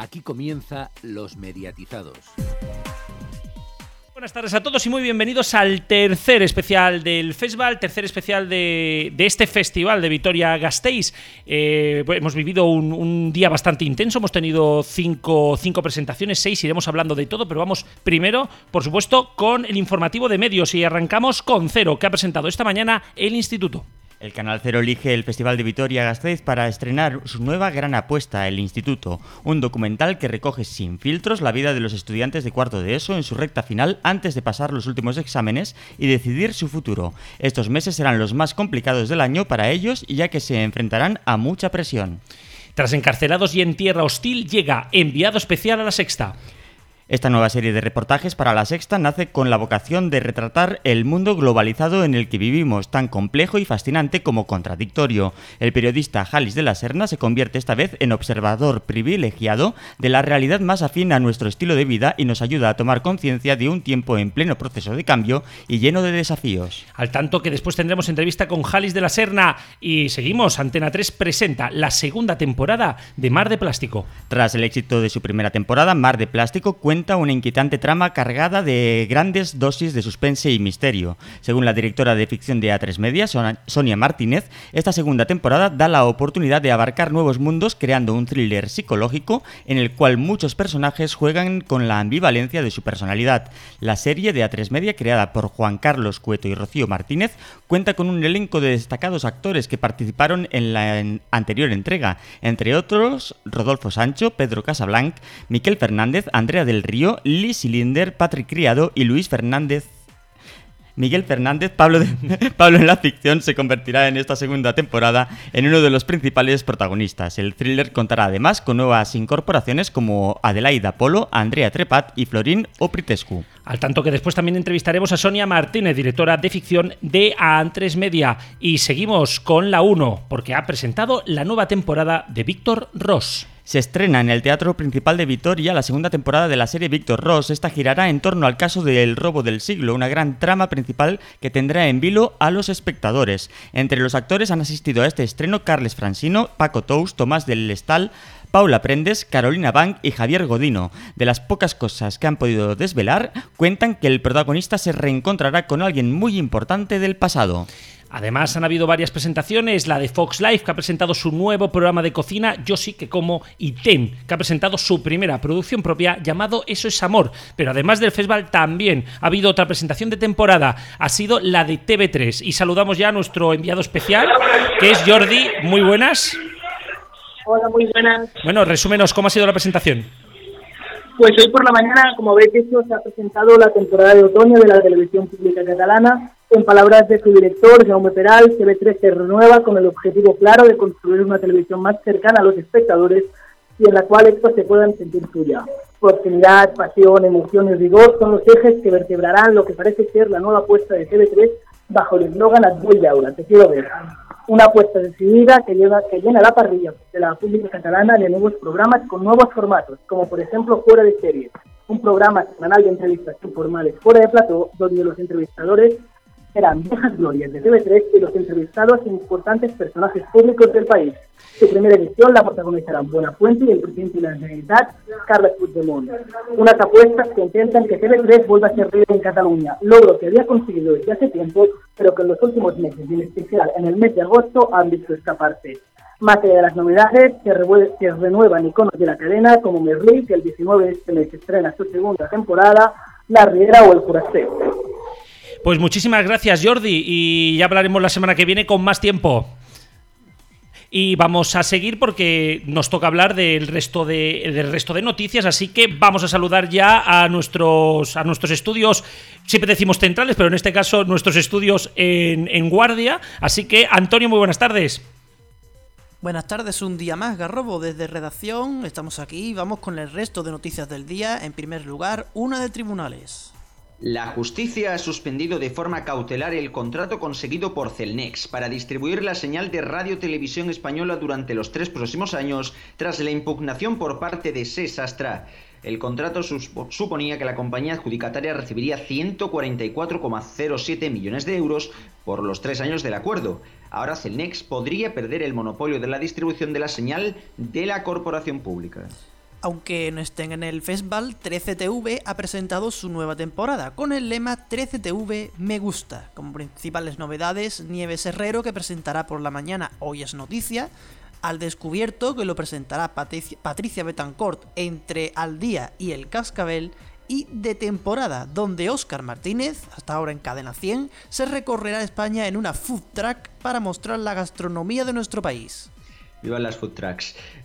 Aquí comienza Los Mediatizados. Buenas tardes a todos y muy bienvenidos al tercer especial del festival, tercer especial de, este festival de Vitoria Gasteiz. Eh, hemos vivido un, día bastante intenso, hemos tenido cinco, cinco presentaciones, seis, iremos hablando de todo, pero vamos primero, por supuesto, con el informativo de medios y arrancamos con Cero, que ha presentado esta mañana el Instituto. El Canal Cero elige el Festival de Vitoria-Gasteiz para estrenar su nueva gran apuesta, El Instituto, un documental que recoge sin filtros la vida de los estudiantes de cuarto de ESO en su recta final antes de pasar los últimos exámenes y decidir su futuro. Estos meses serán los más complicados del año para ellos ya que se enfrentarán a mucha presión. Tras encarcelados y en tierra hostil, llega enviado especial a la sexta. Esta nueva serie de reportajes para la Sexta nace con la vocación de retratar el mundo globalizado en el que vivimos, tan complejo y fascinante como contradictorio. El periodista Jalis de la Serna se convierte esta vez en observador privilegiado de la realidad más afín a nuestro estilo de vida y nos ayuda a tomar conciencia de un tiempo en pleno proceso de cambio y lleno de desafíos. Al tanto que después tendremos entrevista con Jalis de la Serna y seguimos, Antena 3 presenta la segunda temporada de Mar de Plástico. Tras el éxito de su primera temporada, Mar de Plástico cuenta una inquietante trama cargada de grandes dosis de suspense y misterio. Según la directora de ficción de A3 Media, Sonia Martínez, esta segunda temporada da la oportunidad de abarcar nuevos mundos creando un thriller psicológico en el cual muchos personajes juegan con la ambivalencia de su personalidad. La serie de A3 Media, creada por Juan Carlos Cueto y Rocío Martínez, cuenta con un elenco de destacados actores que participaron en la anterior entrega, entre otros Rodolfo Sancho, Pedro Casablanc, Miquel Fernández, Andrea del Río, Linder, Patrick Criado y Luis Fernández Miguel Fernández, Pablo, Pablo en la ficción, se convertirá en esta segunda temporada en uno de los principales protagonistas. El thriller contará además con nuevas incorporaciones como Adelaida Polo, Andrea Trepat y Florín Opritescu. Al tanto que después también entrevistaremos a Sonia Martínez, directora de ficción de A3 Media. Y seguimos con la 1, porque ha presentado la nueva temporada de Víctor Ross. Se estrena en el Teatro Principal de Vitoria la segunda temporada de la serie Víctor Ross. Esta girará en torno al caso del robo del siglo, una gran trama principal que tendrá en vilo a los espectadores. Entre los actores han asistido a este estreno Carles Francino, Paco Tous, Tomás del Lestal, Paula Prendes, Carolina Bank y Javier Godino. De las pocas cosas que han podido desvelar, cuentan que el protagonista se reencontrará con alguien muy importante del pasado. Además, han habido varias presentaciones, la de Fox Life, que ha presentado su nuevo programa de cocina, Yo sí que como, y Ten, que ha presentado su primera producción propia llamado Eso es Amor. Pero además del festival también ha habido otra presentación de temporada, ha sido la de TV3. Y saludamos ya a nuestro enviado especial, que es Jordi. Muy buenas. Hola, muy buenas. Bueno, resúmenos, ¿cómo ha sido la presentación? Pues hoy por la mañana, como veis, se ha presentado la temporada de otoño de la televisión pública catalana en palabras de su director, Jaume Peral, TV3 se renueva con el objetivo claro de construir una televisión más cercana a los espectadores y en la cual estos se puedan sentir suya. Proximidad, pasión, emoción y rigor son los ejes que vertebrarán lo que parece ser la nueva apuesta de TV3 bajo el eslogan y Aura, te quiero ver. Una apuesta decidida que, lleva, que llena la parrilla de la pública catalana de nuevos programas con nuevos formatos, como por ejemplo Fuera de Series, un programa semanal de entrevistas informales fuera de plató, donde los entrevistadores eran viejas glorias de TV3 y los entrevistados en importantes personajes públicos del país. Su primera edición la protagonizarán Buenafuente y el presidente de la Generalitat, Carles Puigdemont. Unas apuestas que intentan que TV3 vuelva a ser rey en Cataluña, logro que había conseguido desde hace tiempo, pero que en los últimos meses, y en especial en el mes de agosto, han visto escaparse. Más allá de las novedades, se, se renuevan iconos de la cadena como Merlí, que el 19 de este mes estrena su segunda temporada, La Riera o El Curaceo. Pues muchísimas gracias, Jordi, y ya hablaremos la semana que viene con más tiempo. Y vamos a seguir porque nos toca hablar del resto de, del resto de noticias, así que vamos a saludar ya a nuestros, a nuestros estudios, siempre decimos centrales, pero en este caso nuestros estudios en, en guardia. Así que, Antonio, muy buenas tardes. Buenas tardes, un día más, Garrobo, desde redacción. Estamos aquí, vamos con el resto de noticias del día. En primer lugar, una de tribunales. La justicia ha suspendido de forma cautelar el contrato conseguido por Celnex para distribuir la señal de Radio Televisión Española durante los tres próximos años tras la impugnación por parte de Sesastra. El contrato suponía que la compañía adjudicataria recibiría 144,07 millones de euros por los tres años del acuerdo. Ahora Celnex podría perder el monopolio de la distribución de la señal de la corporación pública. Aunque no estén en el festival, 13TV ha presentado su nueva temporada con el lema 13TV Me Gusta. Como principales novedades, Nieves Herrero que presentará por la mañana Hoy es Noticia, Al Descubierto que lo presentará Patricia Betancourt entre Al Día y El Cascabel y de temporada, donde Óscar Martínez, hasta ahora en Cadena 100, se recorrerá España en una food truck para mostrar la gastronomía de nuestro país. Vivan las food.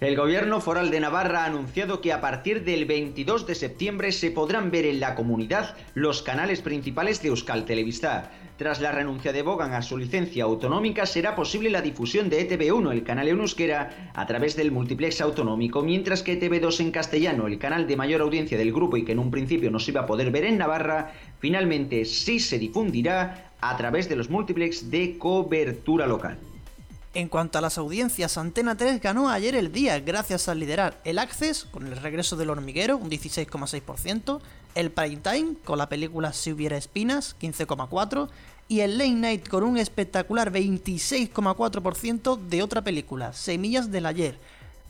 El gobierno foral de Navarra ha anunciado que a partir del 22 de septiembre se podrán ver en la comunidad los canales principales de Euskal Televista. Tras la renuncia de Bogan a su licencia autonómica, será posible la difusión de ETV1, el canal en euskera, a través del multiplex autonómico, mientras que ETV2 en castellano, el canal de mayor audiencia del grupo y que en un principio no se iba a poder ver en Navarra, finalmente sí se difundirá a través de los multiplex de cobertura local. En cuanto a las audiencias, Antena 3 ganó ayer el día gracias al liderar el Access con el regreso del hormiguero, un 16,6%, el Prime Time con la película Si hubiera espinas, 15,4%, y el Late Night con un espectacular 26,4% de otra película, Semillas del Ayer.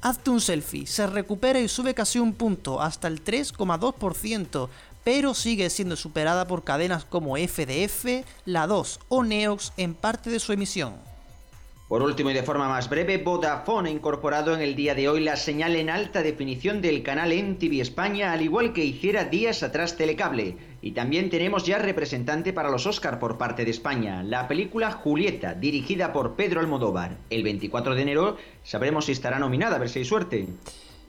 Hazte un selfie, se recupera y sube casi un punto, hasta el 3,2%, pero sigue siendo superada por cadenas como FDF, La 2 o Neox en parte de su emisión. Por último y de forma más breve, Vodafone ha incorporado en el día de hoy la señal en alta definición del canal MTV España, al igual que hiciera días atrás Telecable. Y también tenemos ya representante para los Oscar por parte de España, la película Julieta, dirigida por Pedro Almodóvar. El 24 de enero sabremos si estará nominada, a ver si hay suerte.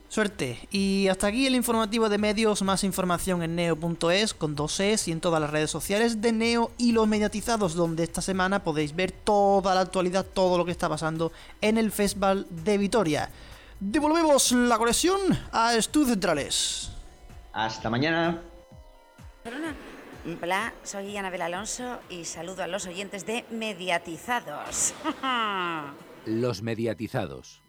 Suerte. Y hasta aquí el informativo de medios, más información en neo.es con dos es y en todas las redes sociales de Neo y los mediatizados, donde esta semana podéis ver toda la actualidad, todo lo que está pasando en el Festival de Vitoria. Devolvemos la conexión a Estudios Centrales. Hasta mañana. Hola, soy Anabel Alonso y saludo a los oyentes de Mediatizados. los mediatizados.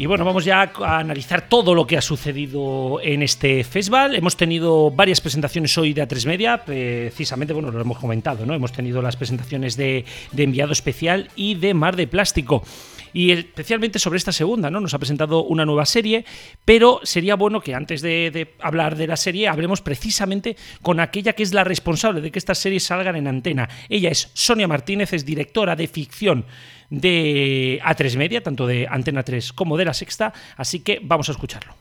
Y bueno, vamos ya a analizar todo lo que ha sucedido en este festival. Hemos tenido varias presentaciones hoy de A3 Media, precisamente, bueno, lo hemos comentado, ¿no? Hemos tenido las presentaciones de, Enviado Especial y de Mar de Plástico. Y especialmente sobre esta segunda, ¿no? Nos ha presentado una nueva serie, pero sería bueno que antes de, de, hablar de la serie hablemos precisamente con aquella que es la responsable de que estas series salgan en antena. Ella es Sonia Martínez, es directora de ficción de A3 Media, tanto de Antena 3 como de La Sexta, así que vamos a escucharlo.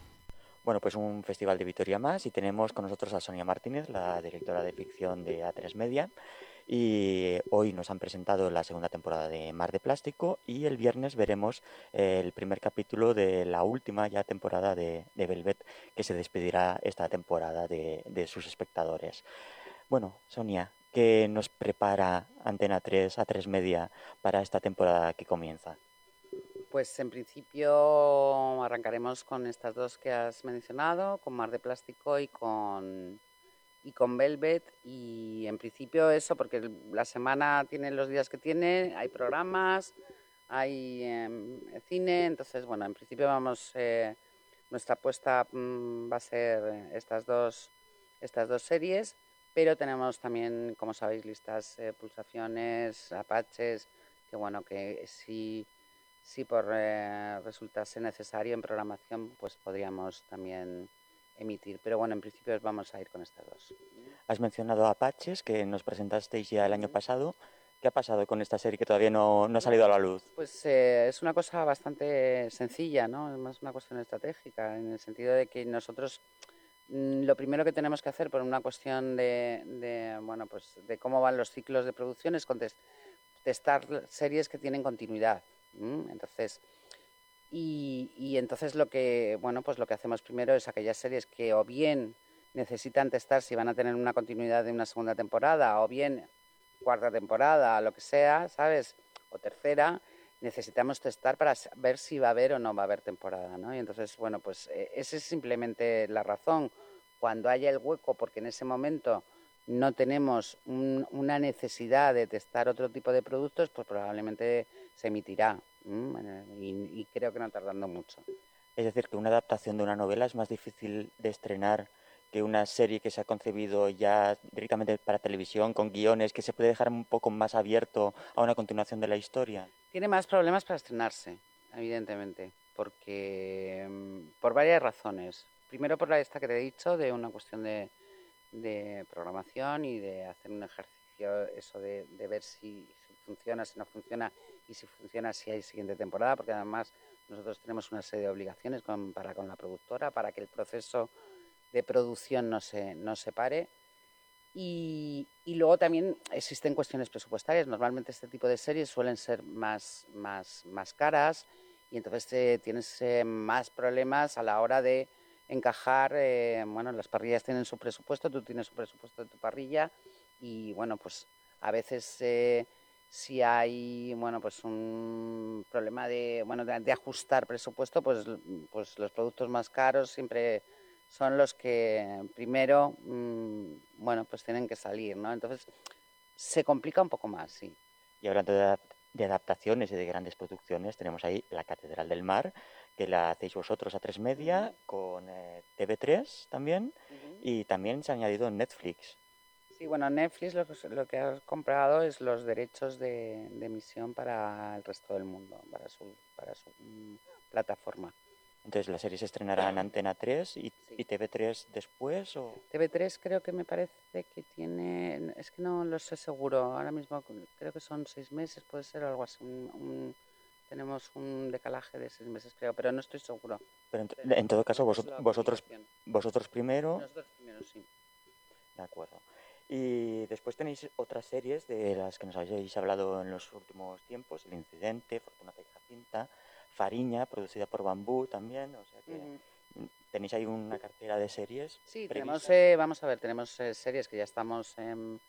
Bueno, pues un festival de Vitoria más y tenemos con nosotros a Sonia Martínez, la directora de ficción de A3 Media. Y hoy nos han presentado la segunda temporada de Mar de Plástico y el viernes veremos el primer capítulo de la última ya temporada de, Velvet que se despedirá esta temporada de, sus espectadores. Bueno, Sonia, ¿Qué nos prepara Antena 3 a 3 Media para esta temporada que comienza? Pues en principio arrancaremos con estas dos que has mencionado, con Mar de Plástico y con y con Velvet y en principio eso porque la semana tiene los días que tiene, hay programas, hay em, cine, entonces bueno, en principio vamos eh, nuestra apuesta mm, va a ser estas dos estas dos series pero tenemos también, como sabéis, listas eh, pulsaciones, apaches, que bueno, que si, si por eh, resultase necesario en programación, pues podríamos también emitir. Pero bueno, en principio vamos a ir con estas dos. Has mencionado apaches que nos presentasteis ya el año pasado. ¿Qué ha pasado con esta serie que todavía no, no ha salido a la luz? Pues eh, es una cosa bastante sencilla, ¿no? Es más una cuestión estratégica, en el sentido de que nosotros Mm, lo primero que tenemos que hacer por una cuestión de, bueno, pues de cómo van los ciclos de producción es testar series que tienen continuidad. Entonces, y, entonces lo que, bueno, pues lo que hacemos primero es aquellas series que o bien necesitan testar si van a tener una continuidad de una segunda temporada o bien cuarta temporada, lo que sea, ¿sabes? O tercera, necesitamos testar para ver si va a haber o no va a haber temporada, ¿no? Y entonces, bueno, pues eh, esa es simplemente la razón. Cuando haya el hueco, porque en ese momento no tenemos una necesidad de testar otro tipo de productos, pues probablemente se emitirá. Y, creo que no tardando mucho. Es decir, que una adaptación de una novela es más difícil de estrenar que una serie que se ha concebido ya directamente para televisión, con guiones, que se puede dejar un poco más abierto a una continuación de la historia? Tiene más problemas para estrenarse, evidentemente, porque mm, por varias razones. Primero por la esta que te he dicho, de una cuestión de, de programación y de hacer un ejercicio, eso de, de ver si, si funciona, si no funciona y si funciona, si hay siguiente temporada, porque además nosotros tenemos una serie de obligaciones con, para con la productora para que el proceso de producción no se, no se pare. Y, y, luego también existen cuestiones presupuestarias. Normalmente este tipo de series suelen ser más, más, más caras y entonces eh, tienes eh, más problemas a la hora de encajar. Eh, bueno, las parrillas tienen su presupuesto, tú tienes su presupuesto de tu parrilla y bueno, pues a veces eh, si hay bueno pues un problema de bueno de, ajustar presupuesto, pues, pues los productos más caros siempre son los que primero mmm, bueno pues tienen que salir, ¿no? Entonces se complica un poco más, sí. Y hablando de, de adaptaciones y de grandes producciones, tenemos ahí La Catedral del Mar, que la hacéis vosotros a tres media, con eh, TV3 también, uh -huh. y también se ha añadido Netflix. Sí, bueno, Netflix lo que, lo que ha comprado es los derechos de, de, emisión para el resto del mundo, para su, para su um, plataforma. Entonces, ¿la serie se estrenará en Antena 3 y, sí. y, TV3 después? O... TV3 creo que me parece que tiene, es que no lo sé seguro, ahora mismo creo que son seis meses, puede ser algo así, un, un tenemos un decalaje de seis meses, creo, pero no estoy seguro. Pero en, pero en todo caso, vosotros, vosotros, vosotros primero. Nosotros primero, sí. De acuerdo. Y después tenéis otras series de las que nos habéis hablado en los últimos tiempos: El Incidente, Fortunata y Jacinta, Fariña, producida por Bambú también. O sea que uh -huh. tenéis ahí una cartera de series. Sí, tenemos, eh, vamos a ver, tenemos eh, series que ya estamos en,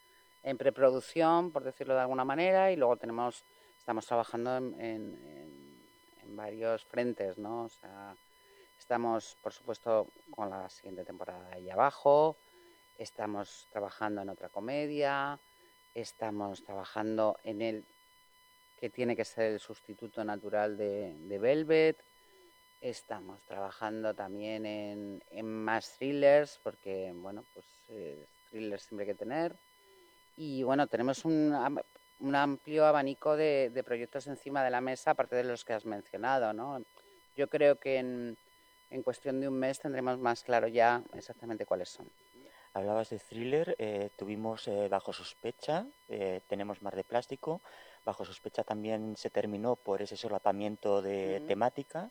en preproducción, por decirlo de alguna manera, y luego tenemos estamos trabajando en, en, en, varios frentes, ¿no? O sea, estamos, por supuesto, con la siguiente temporada ahí abajo, estamos trabajando en otra comedia, estamos trabajando en el que tiene que ser el sustituto natural de, de Velvet, estamos trabajando también en, en, más thrillers, porque, bueno, pues eh, thrillers siempre hay que tener. Y bueno, tenemos un, amplio abanico de, de, proyectos encima de la mesa, aparte de los que has mencionado. ¿no? Yo creo que en, en, cuestión de un mes tendremos más claro ya exactamente cuáles son. Hablabas de thriller, eh, tuvimos eh, Bajo Sospecha, eh, tenemos Mar de Plástico, Bajo Sospecha también se terminó por ese solapamiento de uh -huh. temática,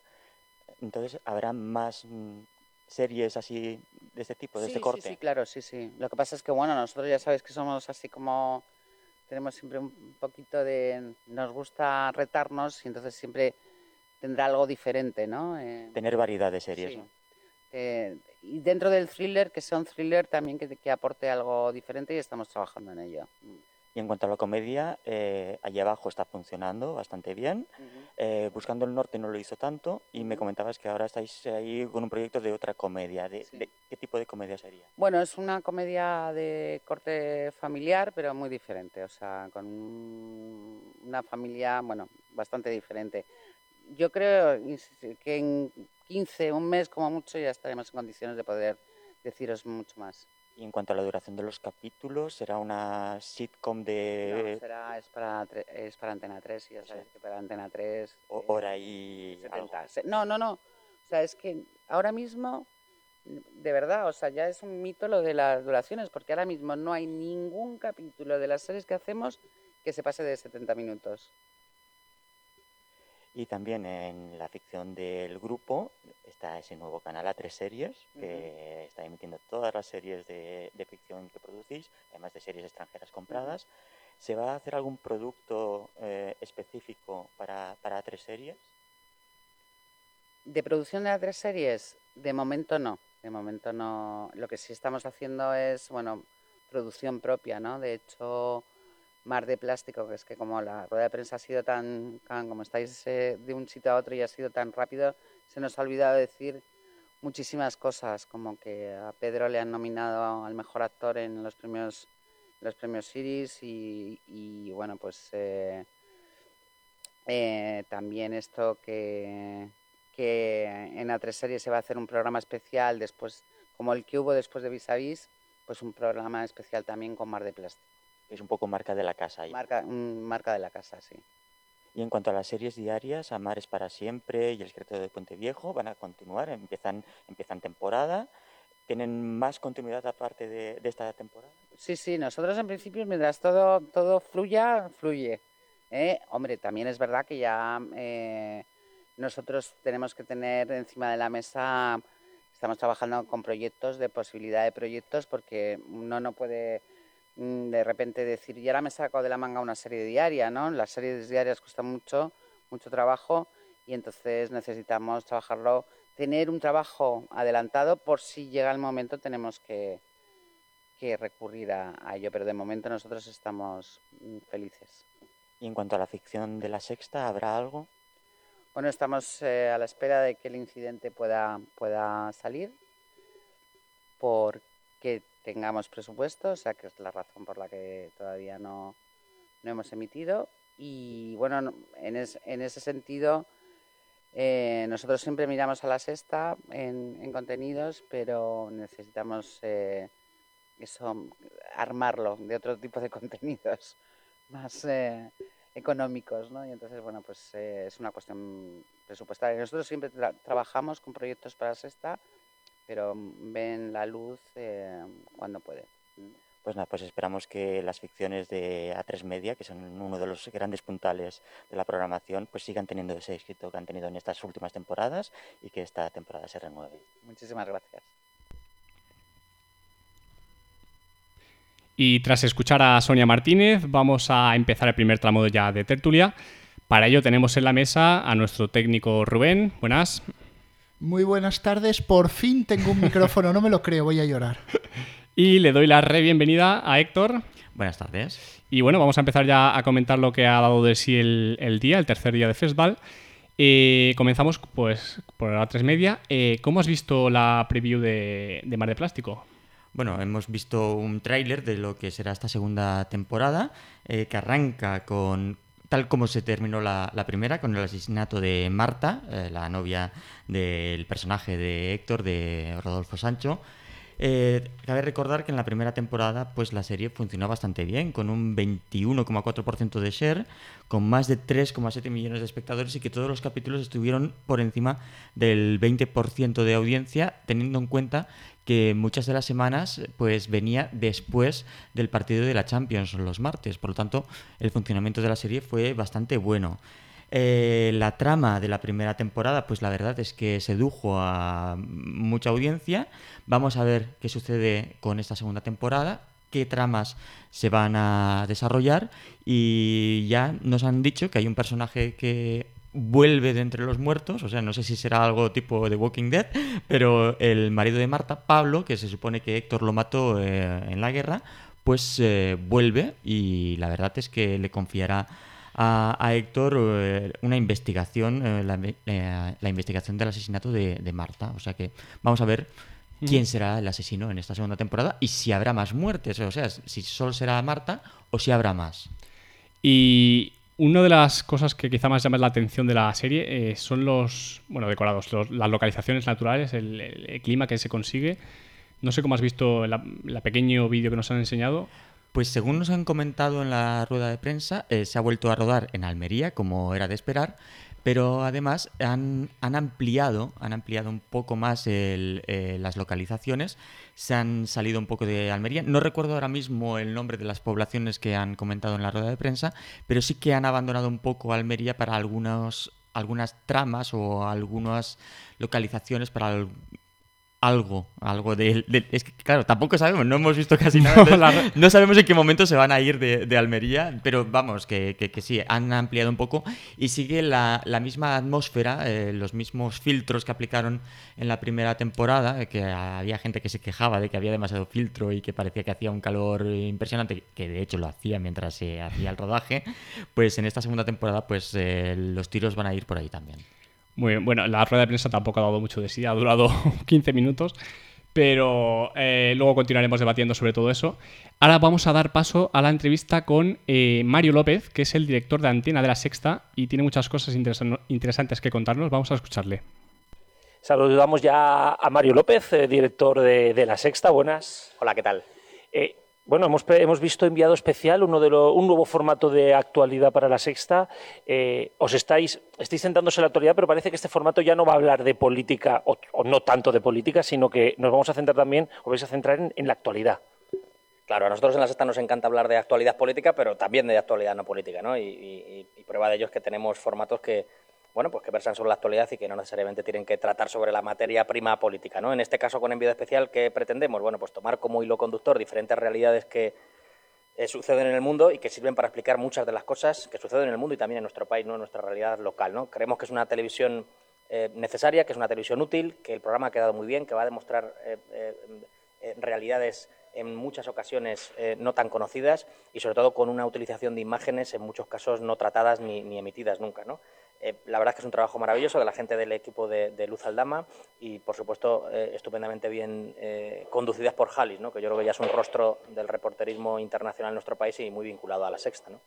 entonces habrá más mm, series así de este tipo, de sí, este corte. Sí, sí, claro, sí, sí. Lo que pasa es que, bueno, nosotros ya sabéis que somos así como tenemos siempre un poquito de... nos gusta retarnos y entonces siempre tendrá algo diferente, ¿no? Eh, Tener variedad de series, sí. ¿no? Eh, y dentro del thriller, que sea un thriller también que, que, aporte algo diferente y estamos trabajando en ello. Y en cuanto a la comedia, eh, allí abajo está funcionando bastante bien. Uh -huh. eh, Buscando el Norte no lo hizo tanto y me comentabas que ahora estáis ahí con un proyecto de otra comedia. ¿De, sí. de, ¿Qué tipo de comedia sería? Bueno, es una comedia de corte familiar, pero muy diferente. O sea, con una familia, bueno, bastante diferente. Yo creo que en 15, un mes como mucho, ya estaremos en condiciones de poder deciros mucho más. Y en cuanto a la duración de los capítulos, ¿será una sitcom de...? No, será, es para, es para Antena 3, y ya sabes sí. que para Antena 3... O, hora y... 70. No, no, no. O sea, es que ahora mismo, de verdad, o sea, ya es un mito lo de las duraciones, porque ahora mismo no hay ningún capítulo de las series que hacemos que se pase de 70 minutos. Y también en la ficción del grupo está ese nuevo canal A3 Series, que uh -huh. está emitiendo todas las series de, de, ficción que producís, además de series extranjeras compradas. Uh -huh. ¿Se va a hacer algún producto eh, específico para, para A3 Series? De producción de A3 Series, de momento no. De momento no. Lo que sí estamos haciendo es, bueno, producción propia, ¿no? De hecho mar de plástico, que es que como la rueda de prensa ha sido tan, como estáis eh, de un sitio a otro y ha sido tan rápido, se nos ha olvidado decir muchísimas cosas, como que a Pedro le han nominado al mejor actor en los premios los premios y, y bueno, pues eh, eh, también esto que, que en A3 Series se va a hacer un programa especial después como el que hubo después de Vis a Vis, pues un programa especial también con Mar de Plástico. Es un poco marca de la casa ahí. Marca, mm, marca de la casa, sí. Y en cuanto a las series diarias, Amar es para siempre y El secreto de Puente Viejo van a continuar, empiezan, empiezan temporada. ¿Tienen más continuidad aparte de, de esta temporada? Sí, sí, nosotros en principio, mientras todo, todo fluya, fluye. ¿eh? Hombre, también es verdad que ya eh, nosotros tenemos que tener encima de la mesa, estamos trabajando con proyectos, de posibilidad de proyectos, porque uno no puede de repente decir, y ahora me saco de la manga una serie diaria, ¿no? Las series diarias cuestan mucho, mucho trabajo y entonces necesitamos trabajarlo, tener un trabajo adelantado por si llega el momento tenemos que, que recurrir a, a ello, pero de momento nosotros estamos mm, felices. Y en cuanto a la ficción de la sexta, ¿habrá algo? Bueno, estamos eh, a la espera de que el incidente pueda, pueda salir porque tengamos presupuesto, o sea que es la razón por la que todavía no, no hemos emitido. Y bueno, no- en, es- en ese sentido, eh, nosotros siempre miramos a la sexta en, en contenidos, pero necesitamos eh, eso, armarlo de otro tipo de contenidos más eh, económicos, ¿no? Y entonces, bueno, pues eh, es una cuestión presupuestaria. Nosotros siempre tra- trabajamos con proyectos para sexta, pero mm, ven la luz eh, cuando puede. Pues nada, pues esperamos que las ficciones de A3 Media, que son uno de los grandes puntales de la programación, pues sigan teniendo ese éxito que han tenido en estas últimas temporadas y que esta temporada se renueve. Muchísimas gracias. Y tras escuchar a Sonia Martínez, vamos a empezar el primer tramo ya de tertulia. Para ello tenemos en la mesa a nuestro técnico Rubén. Buenas. Muy buenas tardes, por fin tengo un micrófono, no me lo creo, voy a llorar. Y le doy la re bienvenida a Héctor. Buenas tardes. Y bueno, vamos a empezar ya a comentar lo que ha dado de sí el, el día, el tercer día de festival. Eh, comenzamos pues por la 3 media. Eh, ¿Cómo has visto la preview de, de Mar de Plástico? Bueno, hemos visto un tráiler de lo que será esta segunda temporada, eh, que arranca con tal como se terminó la, primera, con el asesinato de Marta, eh, la novia del personaje de Héctor, de Rodolfo Sancho. Eh, cabe recordar que en la primera temporada pues la serie funcionó bastante bien, con un 21,4% de share, con más de 3,7 millones de espectadores y que todos los capítulos estuvieron por encima del 20% de audiencia, teniendo en cuenta que muchas de las semanas pues venía después del partido de la Champions los martes, por lo tanto el funcionamiento de la serie fue bastante bueno. Eh, la trama de la primera temporada, pues la verdad es que sedujo a mucha audiencia. Vamos a ver qué sucede con esta segunda temporada, qué tramas se van a desarrollar y ya nos han dicho que hay un personaje que vuelve de entre los muertos, o sea, no sé si será algo tipo de Walking Dead, pero el marido de Marta, Pablo, que se supone que Héctor lo mató eh, en la guerra, pues eh, vuelve y la verdad es que le confiará a, a Héctor eh, una investigación, la, la investigación del asesinato de, de Marta. O sea que vamos a ver quién será el asesino en esta segunda temporada y si habrá más muertes, o sea, si solo será Marta o si habrá más. Y una de las cosas que quizá más llama la atención de la serie eh, son los, bueno, decorados, los- las localizaciones naturales, el, el- clima que se consigue. No sé cómo has visto la, la pequeño vídeo que nos han enseñado. Pues según nos han comentado en la rueda de prensa, eh, se ha vuelto a rodar en Almería, como era de esperar, pero además han, han ampliado, han ampliado un poco más eh, las localizaciones, se han salido un poco de Almería. No recuerdo ahora mismo el nombre de las poblaciones que han comentado en la rueda de prensa, pero sí que han abandonado un poco Almería para algunos, algunas tramas o algunas localizaciones para algo, algo de, de- Es que, claro, tampoco sabemos, no hemos visto casi nada. No, entonces la- no sabemos en qué momento se van a ir de, de Almería, pero vamos, que, que- que sí, han ampliado un poco y sigue la, la misma atmósfera, eh, los mismos filtros que aplicaron en la primera temporada, eh, que había gente que se quejaba de que había demasiado filtro y que parecía que hacía un calor impresionante, que de hecho lo hacía mientras se hacía el rodaje, pues en esta segunda temporada pues eh, los tiros van a ir por ahí también. Muy bien. Bueno, la rueda de prensa tampoco ha dado mucho de sí, ha durado 15 minutos, pero eh, luego continuaremos debatiendo sobre todo eso. Ahora vamos a dar paso a la entrevista con eh, Mario López, que es el director de Antena de la Sexta y tiene muchas cosas interesan- interesantes que contarnos. Vamos a escucharle. Saludamos ya a Mario López, eh, director de, de La Sexta. Buenas. Hola, ¿qué tal? Bueno, hemos, hemos visto enviado especial, un nuevo formato de actualidad para la sexta. Eh, os estáis, estáis centrándose en la actualidad, pero parece que este formato ya no va a hablar de política, o, no tanto de política, sino que nos vamos a centrar también, os vais a centrar en, la actualidad. Claro, a nosotros en la sexta nos encanta hablar de actualidad política, pero también de actualidad no política, ¿no? Y prueba de ello es que tenemos formatos que, bueno, pues que versan sobre la actualidad y que no necesariamente tienen que tratar sobre la materia prima política, ¿no? En este caso, con envío especial, ¿qué pretendemos? Bueno, pues tomar como hilo conductor diferentes realidades que eh, suceden en el mundo y que sirven para explicar muchas de las cosas que suceden en el mundo y también en nuestro país, ¿no? En nuestra realidad local, ¿no? Creemos que es una televisión eh, necesaria, que es una televisión útil, que el programa ha quedado muy bien, que va a demostrar eh, realidades en muchas ocasiones no tan conocidas y sobre todo con una utilización de imágenes en muchos casos no tratadas ni, ni emitidas nunca. ¿no? Eh, la verdad es que es un trabajo maravilloso de la gente del equipo de, de Luz Aldama y por supuesto eh, estupendamente bien eh, conducidas por Jalis, ¿no? que yo creo que ya es un rostro del reporterismo internacional en nuestro país y muy vinculado a la sexta. ¿no?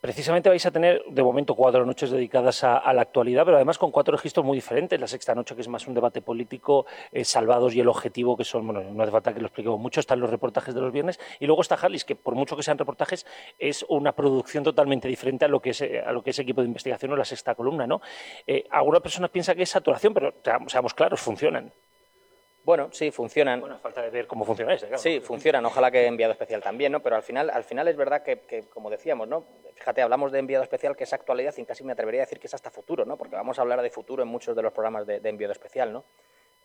Precisamente vais a tener de momento cuatro noches dedicadas a, la actualidad, pero además con cuatro registros muy diferentes. La sexta noche, que es más un debate político, eh, Salvados y El Objetivo, que son, bueno, no hace falta que lo expliquemos mucho, están los reportajes de los viernes. Y luego está Jalis, que por mucho que sean reportajes, es una producción totalmente diferente a lo que es, eh, a lo que es equipo de investigación o la sexta columna. ¿no? Eh, alguna persona piensa que es saturación, pero seamos claros, funcionan. Bueno, sí, funcionan. Bueno, falta de ver cómo funciona claro. Sí, funcionan. Ojalá que enviado especial también, ¿no? Pero al final, al final es verdad que, que, como decíamos, ¿no? Fíjate, hablamos de enviado especial que es actualidad y casi me atrevería a decir que es hasta futuro, ¿no? Porque vamos a hablar de futuro en muchos de los programas de, de enviado especial, ¿no?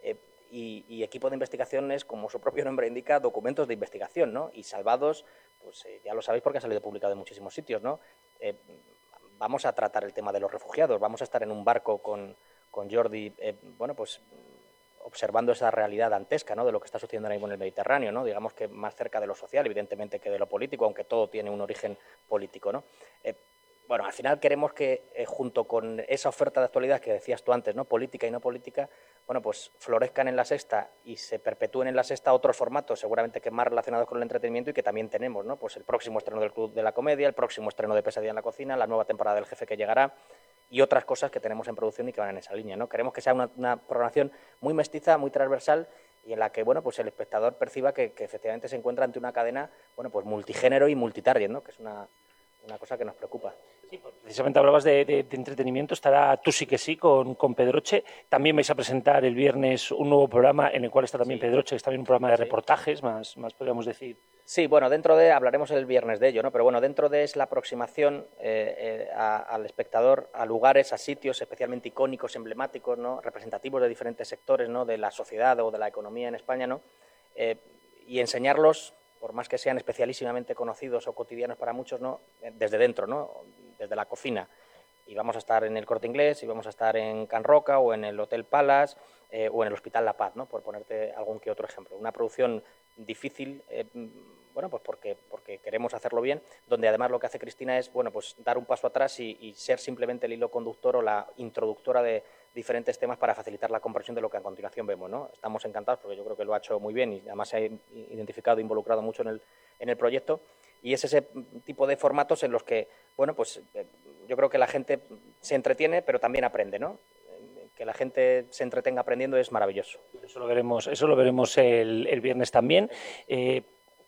Eh, y, y equipo de investigación es, como su propio nombre indica, documentos de investigación, ¿no? Y salvados, pues eh, ya lo sabéis porque ha salido publicado en muchísimos sitios, ¿no? Eh, vamos a tratar el tema de los refugiados, vamos a estar en un barco con, con Jordi, bueno, pues observando esa realidad dantesca ¿no? de lo que está sucediendo ahora mismo en el Mediterráneo, ¿no? digamos que más cerca de lo social, evidentemente, que de lo político, aunque todo tiene un origen político. ¿no? Eh, bueno, al final queremos que, eh, junto con esa oferta de actualidad que decías tú antes, ¿no? política y no política, bueno, pues florezcan en la sexta y se perpetúen en la sexta otros formatos, seguramente que más relacionados con el entretenimiento y que también tenemos, ¿no? Pues el próximo estreno del Club de la Comedia, el próximo estreno de Pesadilla en la Cocina, la nueva temporada del Jefe que llegará y otras cosas que tenemos en producción y que van en esa línea, ¿no? Queremos que sea una, programación muy mestiza, muy transversal y en la que, bueno, pues el espectador perciba que, que efectivamente se encuentra ante una cadena, bueno, pues multigénero y multitarget, ¿no? Que es una, una cosa que nos preocupa. Precisamente hablabas de, de- de entretenimiento, estará Tú sí que sí con, con Pedroche. También vais a presentar el viernes un nuevo programa en el cual está también Pedroche, que es también un programa de reportajes, más, más podríamos decir. Sí, bueno, dentro de, hablaremos el viernes de ello, ¿no? Pero bueno, dentro de es la aproximación eh, eh, a- al espectador a lugares, a sitios especialmente icónicos, emblemáticos, ¿no? Representativos de diferentes sectores, ¿no? De la sociedad o de la economía en España, ¿no? Eh, y enseñarlos, por más que sean especialísimamente conocidos o cotidianos para muchos, ¿no? Desde dentro, ¿no? Desde la cocina. Y vamos a estar en el Corte Inglés, y vamos a estar en Can Roca o en el Hotel Palace eh, o en el Hospital La Paz, ¿no? Por ponerte algún que otro ejemplo. Una producción difícil, eh, bueno, pues porque, porque queremos hacerlo bien, donde además lo que hace Cristina es, bueno, pues dar un paso atrás y, y ser simplemente el hilo conductor o la introductora de diferentes temas para facilitar la comprensión de lo que a continuación vemos, ¿no? Estamos encantados porque yo creo que lo ha hecho muy bien y además se ha identificado e involucrado mucho en el, en el proyecto y es ese tipo de formatos en los que, bueno, pues eh, yo creo que la gente se entretiene pero también aprende, ¿no? Que la gente se entretenga aprendiendo es maravilloso. Eso lo veremos, eso lo veremos el, el viernes también. Eh,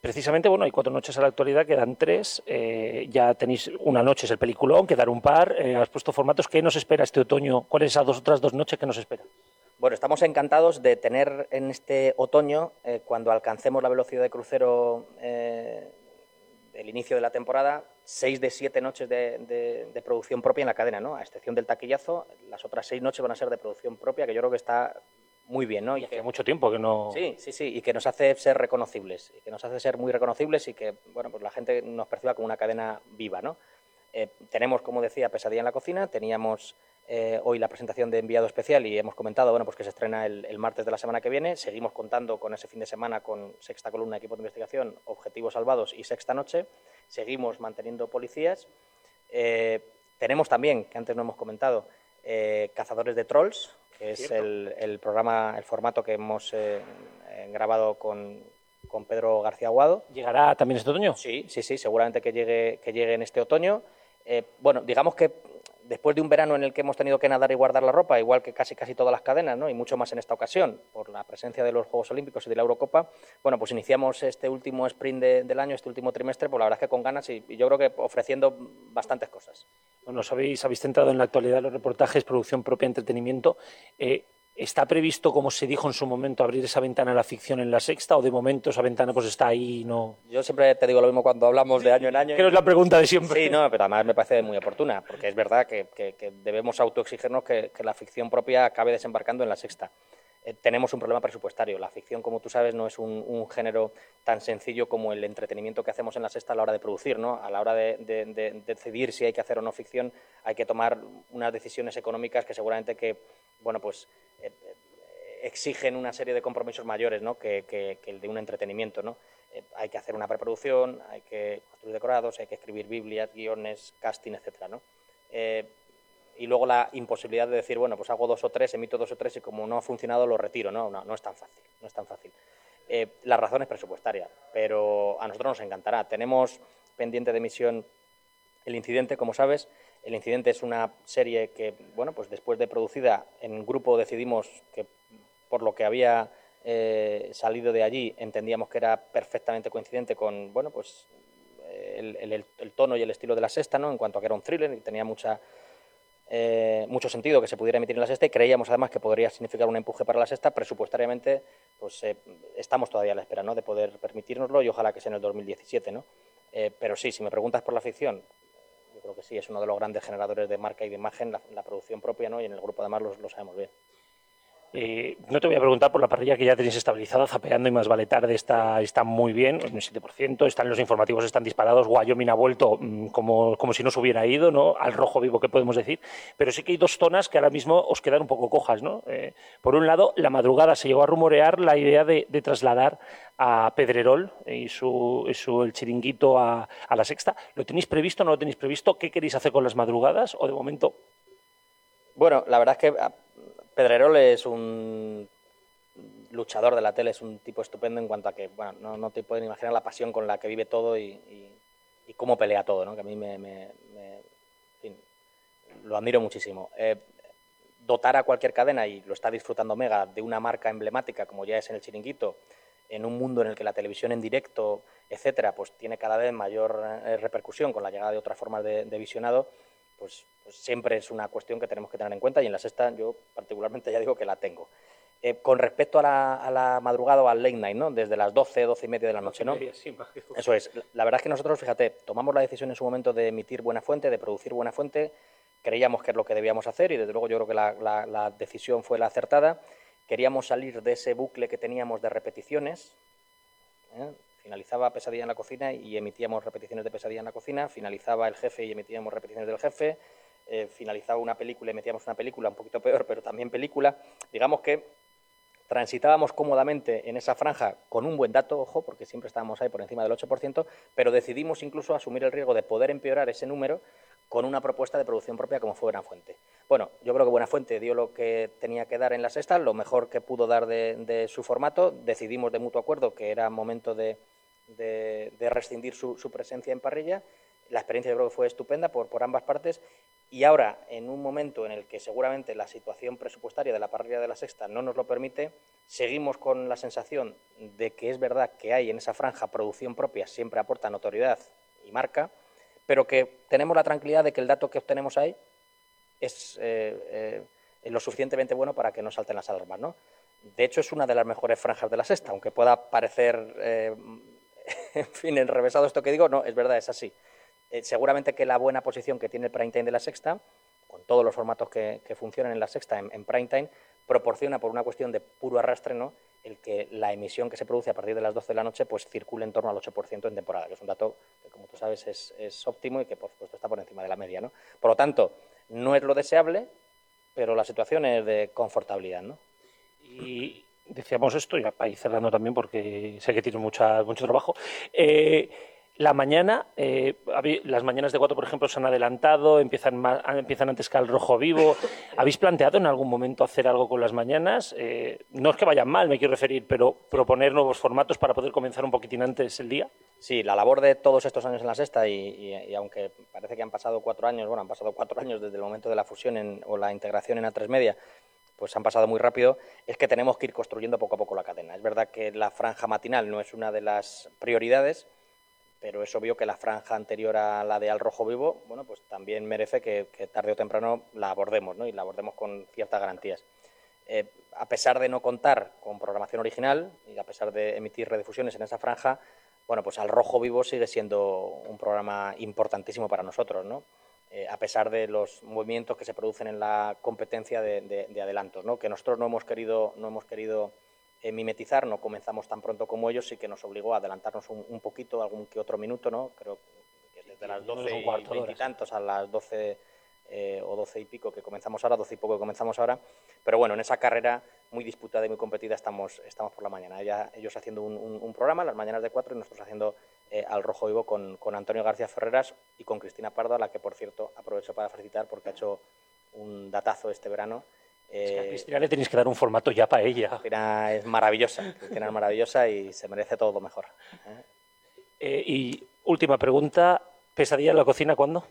precisamente, bueno, hay cuatro noches a la actualidad, quedan tres. eh, ya tenéis una noche, es el peliculón, quedar un par. eh, has puesto formatos. ¿Qué nos espera este otoño? ¿Cuáles esas dos otras dos noches que nos espera? Bueno, estamos encantados de tener en este otoño, eh, cuando alcancemos la velocidad de crucero del inicio de la temporada, seis de siete noches de- de producción propia en la cadena, ¿no? A excepción del taquillazo, las otras seis noches van a ser de producción propia, que yo creo que está muy bien, ¿no? Y Hace mucho tiempo que no. Sí, sí, sí, y que nos hace ser reconocibles, y que nos hace ser muy reconocibles y que, bueno, pues la gente nos perciba como una cadena viva, ¿no? Eh, tenemos, como decía, Pesadilla en la cocina, teníamos eh, hoy la presentación de enviado especial y hemos comentado, bueno, pues que se estrena el, el martes de la semana que viene, seguimos contando con ese fin de semana con Sexta Columna, Equipo de Investigación, Objetivos Salvados y Sexta Noche, seguimos manteniendo policías, Eh, tenemos también, que antes no hemos comentado, eh, Cazadores de Trolls, que es el, el programa, el formato que hemos eh, eh, grabado con, con Pedro García Aguado. ¿Llegará también este otoño? Sí, sí, sí, seguramente que llegue, que llegue en este otoño. Eh, bueno, digamos que después de un verano en el que hemos tenido que nadar y guardar la ropa, igual que casi casi todas las cadenas, ¿no? y mucho más en esta ocasión, por la presencia de los Juegos Olímpicos y de la Eurocopa, bueno, pues iniciamos este último sprint del año, este último trimestre, pues la verdad es que con ganas y, yo creo que ofreciendo bastantes cosas. Bueno, os habéis, habéis centrado en la actualidad los reportajes, producción propia, entretenimiento. Eh, ¿Está previsto, como se dijo en su momento, abrir esa ventana a la ficción en la sexta o de momento esa ventana pues está ahí y no...? Yo siempre te digo lo mismo cuando hablamos de año en año. Que es la pregunta de siempre. Sí, no, pero además me parece muy oportuna, porque es verdad que, debemos autoexigirnos que, que la ficción propia acabe desembarcando en la sexta. Eh, tenemos un problema presupuestario. La ficción, como tú sabes, no es un, género tan sencillo como el entretenimiento que hacemos en la sexta a la hora de producir. ¿no? A la hora de, decidir si hay que hacer o no ficción, hay que tomar unas decisiones económicas que seguramente que, bueno, pues, eh, exigen una serie de compromisos mayores ¿no? que, el de un entretenimiento. ¿no? Eh, hay que hacer una preproducción, hay que construir decorados, hay que escribir biblias, guiones, casting, etc. ¿no? Y luego la imposibilidad de decir, bueno, pues hago dos o tres, emito dos o tres y como no ha funcionado lo retiro. No, no, no es tan fácil, no es tan fácil. Eh, la razón es presupuestaria, pero a nosotros nos encantará. Tenemos pendiente de emisión El Incidente, como sabes. El Incidente es una serie que, bueno, pues después de producida en grupo decidimos que por lo que había eh, salido de allí entendíamos que era perfectamente coincidente con, bueno, pues el, el, tono y el estilo de la sexta, ¿no? En cuanto a que era un thriller y tenía mucha eh, mucho sentido que se pudiera emitir en la sexta y creíamos además que podría significar un empuje para la sexta. Presupuestariamente, pues eh, estamos todavía a la espera ¿no? de poder permitirnoslo y ojalá que sea en el 2017. ¿no? Eh, pero sí, si me preguntas por la ficción, yo creo que sí, es uno de los grandes generadores de marca y de imagen, la, producción propia, ¿no? y en el grupo además lo sabemos bien. Eh, no te voy a preguntar por la parrilla que ya tenéis estabilizada, zapeando y más vale tarde está, está muy bien, un 7%, están los informativos, están disparados, Wyoming ha vuelto mm, como, como si no se hubiera ido, ¿no? al rojo vivo que podemos decir, pero sí que hay dos zonas que ahora mismo os quedan un poco cojas. ¿no? Eh, por un lado, la madrugada se llegó a rumorear la idea de, trasladar a Pedrerol y su, su el chiringuito a, la sexta. ¿Lo tenéis previsto o no lo tenéis previsto? ¿Qué queréis hacer con las madrugadas o de momento? Bueno, la verdad es que Pedrerol es un luchador de la tele, es un tipo estupendo en cuanto a que, bueno, no, te pueden imaginar la pasión con la que vive todo y, cómo pelea todo, ¿no? Que a mí me, lo admiro muchísimo. Eh, dotar a cualquier cadena, y lo está disfrutando Mega, de una marca emblemática como ya es en el chiringuito, en un mundo en el que la televisión en directo, etcétera, pues tiene cada vez mayor eh, repercusión con la llegada de otras formas de visionado, pues, pues, siempre es una cuestión que tenemos que tener en cuenta y en la sexta yo particularmente ya digo que la tengo. Eh, con respecto a la, madrugada o al late night, ¿no? Desde las 12, 12 y media de la noche, ¿no? Eso es. La verdad es que nosotros, fíjate, tomamos la decisión en su momento de emitir buena fuente, de producir buena fuente, creíamos que es lo que debíamos hacer y desde luego yo creo que la, decisión fue la acertada. Queríamos salir de ese bucle que teníamos de repeticiones, ¿eh? Finalizaba Pesadilla en la cocina y emitíamos repeticiones de Pesadilla en la cocina, finalizaba El jefe y emitíamos repeticiones del jefe, eh, finalizaba una película y metíamos una película, un poquito peor, pero también película. Digamos que transitábamos cómodamente en esa franja con un buen dato, ojo, porque siempre estábamos ahí por encima del 8%, pero decidimos incluso asumir el riesgo de poder empeorar ese número con una propuesta de producción propia como fue Buenafuente. Bueno, yo creo que Buenafuente dio lo que tenía que dar en la sexta, lo mejor que pudo dar de su formato, decidimos de mutuo acuerdo que era momento de, de, rescindir su, presencia en parrilla. La experiencia yo creo que fue estupenda por, por ambas partes y ahora, en un momento en el que seguramente la situación presupuestaria de la parrilla de la sexta no nos lo permite, seguimos con la sensación de que es verdad que hay en esa franja producción propia, siempre aporta notoriedad y marca, pero que tenemos la tranquilidad de que el dato que obtenemos ahí es eh, eh, lo suficientemente bueno para que no salten las alarmas. ¿no? De hecho, es una de las mejores franjas de la sexta, aunque pueda parecer eh, en fin, enrevesado esto que digo, no, es verdad, es así. Eh, seguramente que la buena posición que tiene el prime time de la sexta, con todos los formatos que, funcionan en la sexta en, prime time, proporciona por una cuestión de puro arrastre, ¿no? el que la emisión que se produce a partir de las 12 de la noche pues circule en torno al 8% en temporada, que es un dato que, como tú sabes, es, óptimo y que, por supuesto, está por encima de la media. ¿no? Por lo tanto, no es lo deseable, pero la situación es de confortabilidad. ¿no? Y, decíamos esto, y para ir cerrando también porque sé que tiene mucha, mucho trabajo. Eh, la mañana, eh, las mañanas de cuatro, por ejemplo, se han adelantado, empiezan, empiezan antes que al rojo vivo. ¿Habéis planteado en algún momento hacer algo con las mañanas? Eh, no es que vayan mal, me quiero referir, pero proponer nuevos formatos para poder comenzar un poquitín antes el día. Sí, la labor de todos estos años en la sexta y, aunque parece que han pasado cuatro años, bueno, han pasado cuatro años desde el momento de la fusión o la integración en A3 Media, pues han pasado muy rápido, es que tenemos que ir construyendo poco a poco la cadena. Es verdad que la franja matinal no es una de las prioridades, pero es obvio que la franja anterior a la de Al Rojo Vivo, bueno, pues también merece que, tarde o temprano la abordemos, ¿no? Y la abordemos con ciertas garantías. Eh, a pesar de no contar con programación original y a pesar de emitir redifusiones en esa franja, bueno, pues Al Rojo Vivo sigue siendo un programa importantísimo para nosotros, ¿no? Eh, a pesar de los movimientos que se producen en la competencia de, adelantos, ¿no? que nosotros no hemos querido, no hemos querido eh, mimetizar, no comenzamos tan pronto como ellos, y que nos obligó a adelantarnos un, poquito, algún que otro minuto, ¿no? creo que desde las 12 y, tantos a las 12 eh, o 12 y pico que comenzamos ahora, 12 y poco que comenzamos ahora, pero bueno, en esa carrera muy disputada y muy competida estamos, estamos por la mañana. ellos haciendo un, programa, las mañanas de cuatro, y nosotros haciendo eh, al Rojo Vivo con, Antonio García Ferreras y con Cristina Pardo, a la que por cierto aprovecho para felicitar porque ha hecho un datazo este verano. a Cristina le tenéis que dar un formato ya para ella. Cristina es maravillosa, Cristina es maravillosa y se merece todo lo mejor. ¿eh? y última pregunta, ¿pesadilla en la cocina cuándo?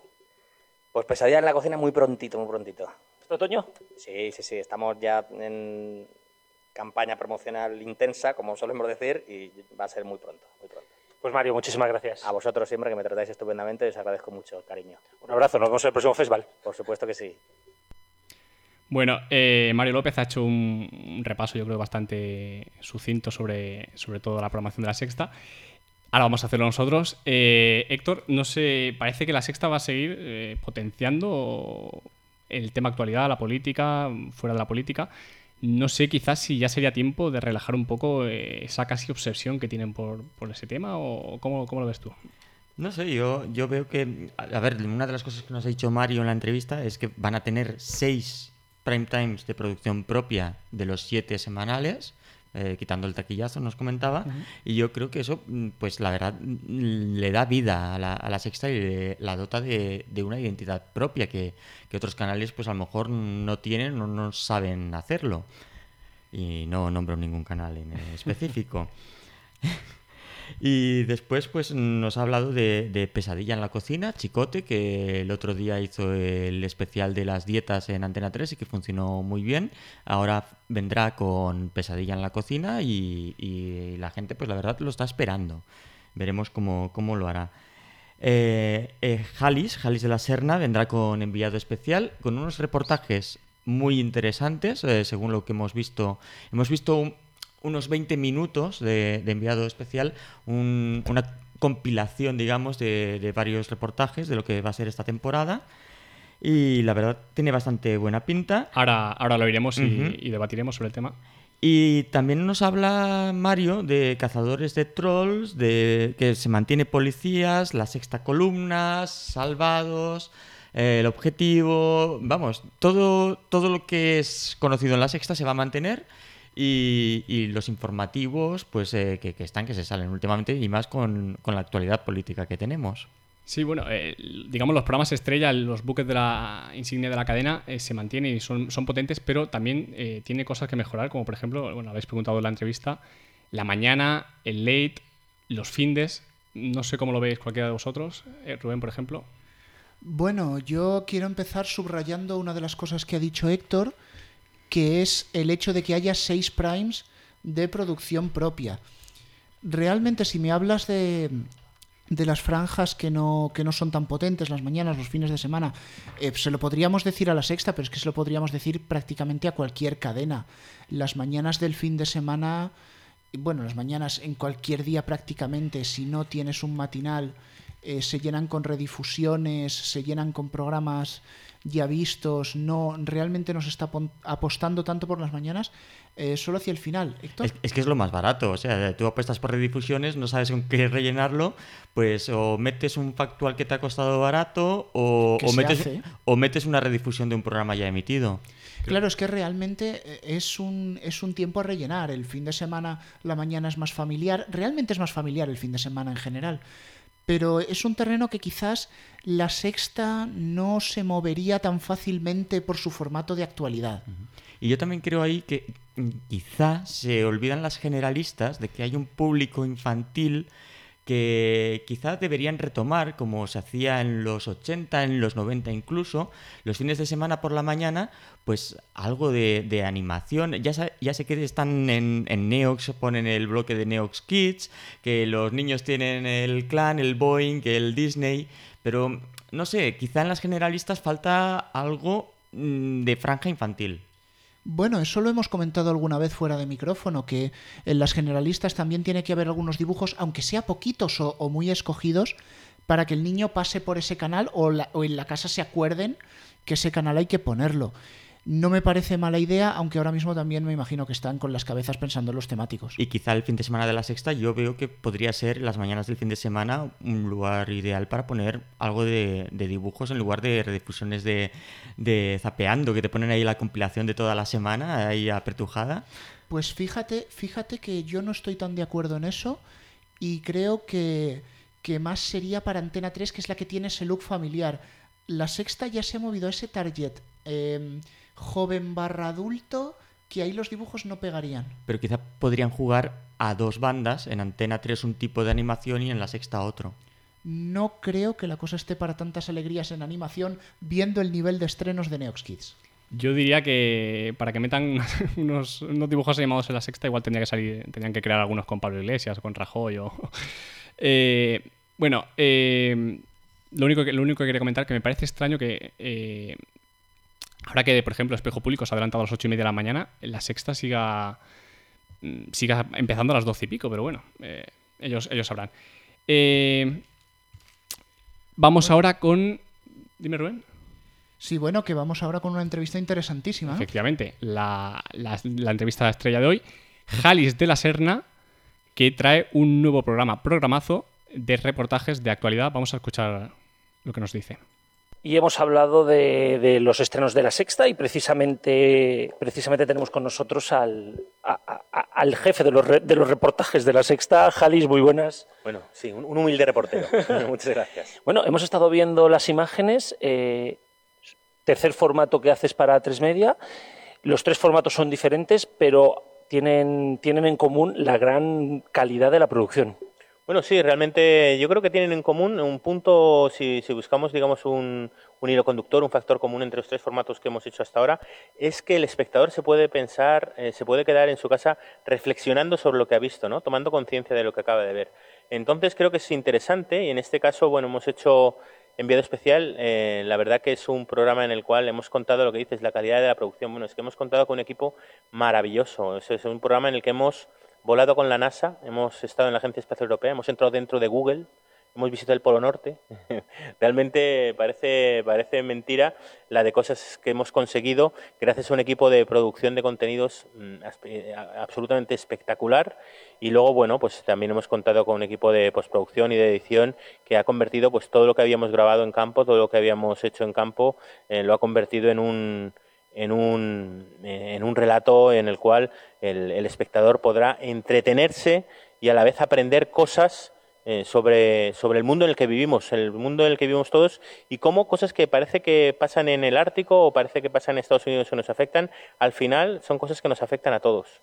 Pues pesadilla en la cocina muy prontito, muy prontito. ¿Este otoño? Sí, sí, sí. Estamos ya en campaña promocional intensa, como solemos decir, y va a ser muy pronto, muy pronto. Pues Mario, muchísimas gracias. A vosotros siempre, que me tratáis estupendamente, os agradezco mucho el cariño. Un abrazo, nos vemos en el próximo festival. Por supuesto que sí. Bueno, eh, Mario López ha hecho un, repaso, yo creo, bastante sucinto sobre, sobre todo la programación de la sexta. Ahora vamos a hacerlo nosotros. Eh, Héctor, no sé, parece que la sexta va a seguir eh, potenciando el tema actualidad, la política, fuera de la política. No sé, quizás si ya sería tiempo de relajar un poco eh, esa casi obsesión que tienen por, ese tema, o cómo, lo ves tú. No sé, yo, yo veo que, a ver, una de las cosas que nos ha dicho Mario en la entrevista es que van a tener seis prime times de producción propia de los siete semanales eh, quitando el taquillazo, nos comentaba. Y yo creo que eso, mm, pues la verdad, mm, le da vida a la, sexta y la dota de, una identidad propia que, otros canales, pues a lo mejor no tienen o no saben hacerlo. Y no nombro ningún canal en específico. Y después pues nos ha hablado de, Pesadilla en la cocina, Chicote, que el otro día hizo el especial de las dietas en Antena 3 y que funcionó muy bien. Ahora vendrá con Pesadilla en la cocina y, la gente pues la verdad lo está esperando. Veremos cómo, lo hará. Eh, eh, Jalis, Jalis de la Serna, vendrá con enviado especial, con unos reportajes muy interesantes, eh, según lo que hemos visto. Hemos visto un, unos 20 minutos de, enviado especial, una compilación, digamos, de, varios reportajes de lo que va a ser esta temporada. Y la verdad tiene bastante buena pinta. Ahora, ahora lo iremos y, debatiremos sobre el tema. Y también nos habla Mario de cazadores de trolls, de que se mantiene policías, la sexta columna, salvados, eh, el objetivo, vamos, todo, todo lo que es conocido en la sexta se va a mantener y, los informativos pues eh, que, están, que se salen últimamente y más con, la actualidad política que tenemos. Sí, bueno, eh, digamos los programas estrella, los buques de la insignia de la cadena eh, se mantienen y son, son potentes, pero también tiene cosas que mejorar, como por ejemplo, bueno, habéis preguntado en la entrevista, la mañana, el late, los findes, no sé cómo lo veis cualquiera de vosotros, Rubén, por ejemplo. Bueno, yo quiero empezar subrayando una de las cosas que ha dicho Héctor, que es el hecho de que haya seis primes de producción propia. Realmente si me hablas de, de las franjas que no, que no son tan potentes, las mañanas, los fines de semana, eh, se lo podríamos decir a la sexta, pero es que se lo podríamos decir prácticamente a cualquier cadena. Las mañanas del fin de semana, bueno, las mañanas en cualquier día prácticamente, si no tienes un matinal, eh, se llenan con redifusiones, se llenan con programas ya vistos, no realmente nos está apostando tanto por las mañanas, eh, solo hacia el final. Es, que es lo más barato, o sea, tú apuestas por redifusiones, no sabes con qué rellenarlo, pues o metes un factual que te ha costado barato o, metes, o metes una redifusión de un programa ya emitido. Claro, es que realmente eh, es un, es un tiempo a rellenar. El fin de semana, la mañana es más familiar. Realmente es más familiar el fin de semana en general pero es un terreno que quizás la sexta no se movería tan fácilmente por su formato de actualidad. Y yo también creo ahí que mm, quizá se olvidan las generalistas de que hay un público infantil que quizás deberían retomar, como se hacía en los 80, en los 90 incluso, los fines de semana por la mañana, pues algo de, animación. Ya, sé que están en, en, Neox, ponen el bloque de Neox Kids, que los niños tienen el clan, el Boeing, el Disney, pero no sé, quizá en las generalistas falta algo mm, de franja infantil. Bueno, eso lo hemos comentado alguna vez fuera de micrófono, que en las generalistas también tiene que haber algunos dibujos, aunque sea poquitos o, muy escogidos, para que el niño pase por ese canal o, en la casa se acuerden que ese canal hay que ponerlo. No me parece mala idea, aunque ahora mismo también me imagino que están con las cabezas pensando en los temáticos. Y quizá el fin de semana de la sexta yo veo que podría ser las mañanas del fin de semana un lugar ideal para poner algo de, dibujos en lugar de redifusiones de, de, zapeando, que te ponen ahí la compilación de toda la semana, ahí apertujada. Pues fíjate, fíjate que yo no estoy tan de acuerdo en eso y creo que, que más sería para Antena 3, que es la que tiene ese look familiar. La sexta ya se ha movido a ese target. Eh, joven barra adulto, que ahí los dibujos no pegarían. Pero quizá podrían jugar a dos bandas, en Antena 3 un tipo de animación y en la sexta otro. No creo que la cosa esté para tantas alegrías en animación viendo el nivel de estrenos de Neox Kids. Yo diría que para que metan unos, dibujos animados en la sexta, igual tendría que salir, tendrían que crear algunos con Pablo Iglesias, con Rajoy o. Eh, bueno, eh, lo, único que, lo único que quería comentar que me parece extraño que eh, Ahora que, por ejemplo, Espejo Público se ha adelantado a las 8 y media de la mañana, la sexta siga, mm, siga empezando a las 12 y pico, pero bueno, eh, ellos, ellos sabrán. Eh, vamos ahora con... Dime, Rubén. Sí, bueno, que vamos ahora con una entrevista interesantísima. Efectivamente, la, la, la entrevista de estrella de hoy, Jalis de la Serna, que trae un nuevo programa, programazo de reportajes de actualidad. Vamos a escuchar lo que nos dice y hemos hablado de, los estrenos de la sexta y precisamente, precisamente tenemos con nosotros al, al jefe de los, de los reportajes de la sexta, Jalis, muy buenas. Bueno, sí, un, humilde reportero. Muchas gracias. Bueno, hemos estado viendo las imágenes, eh, tercer formato que haces para Tres Media, los tres formatos son diferentes, pero tienen, tienen en común la gran calidad de la producción. Bueno, sí, realmente yo creo que tienen en común un punto, si, buscamos, digamos, un, hilo conductor, un factor común entre los tres formatos que hemos hecho hasta ahora, es que el espectador se puede pensar, eh, se puede quedar en su casa reflexionando sobre lo que ha visto, ¿no? tomando conciencia de lo que acaba de ver. Entonces creo que es interesante y en este caso, bueno, hemos hecho enviado especial, eh, la verdad que es un programa en el cual hemos contado lo que dices, la calidad de la producción. Bueno, es que hemos contado con un equipo maravilloso, es un programa en el que hemos volado con la NASA, hemos estado en la Agencia Espacial Europea, hemos entrado dentro de Google, hemos visitado el Polo Norte. Realmente parece, parece mentira la de cosas que hemos conseguido gracias a un equipo de producción de contenidos mm, absolutamente espectacular. Y luego, bueno, pues también hemos contado con un equipo de postproducción y de edición que ha convertido pues todo lo que habíamos grabado en campo, todo lo que habíamos hecho en campo, eh, lo ha convertido en un en un, en un relato en el cual el, espectador podrá entretenerse y a la vez aprender cosas eh, sobre, sobre el mundo en el que vivimos, el mundo en el que vivimos todos y cómo cosas que parece que pasan en el Ártico o parece que pasan en Estados Unidos o nos afectan, al final son cosas que nos afectan a todos.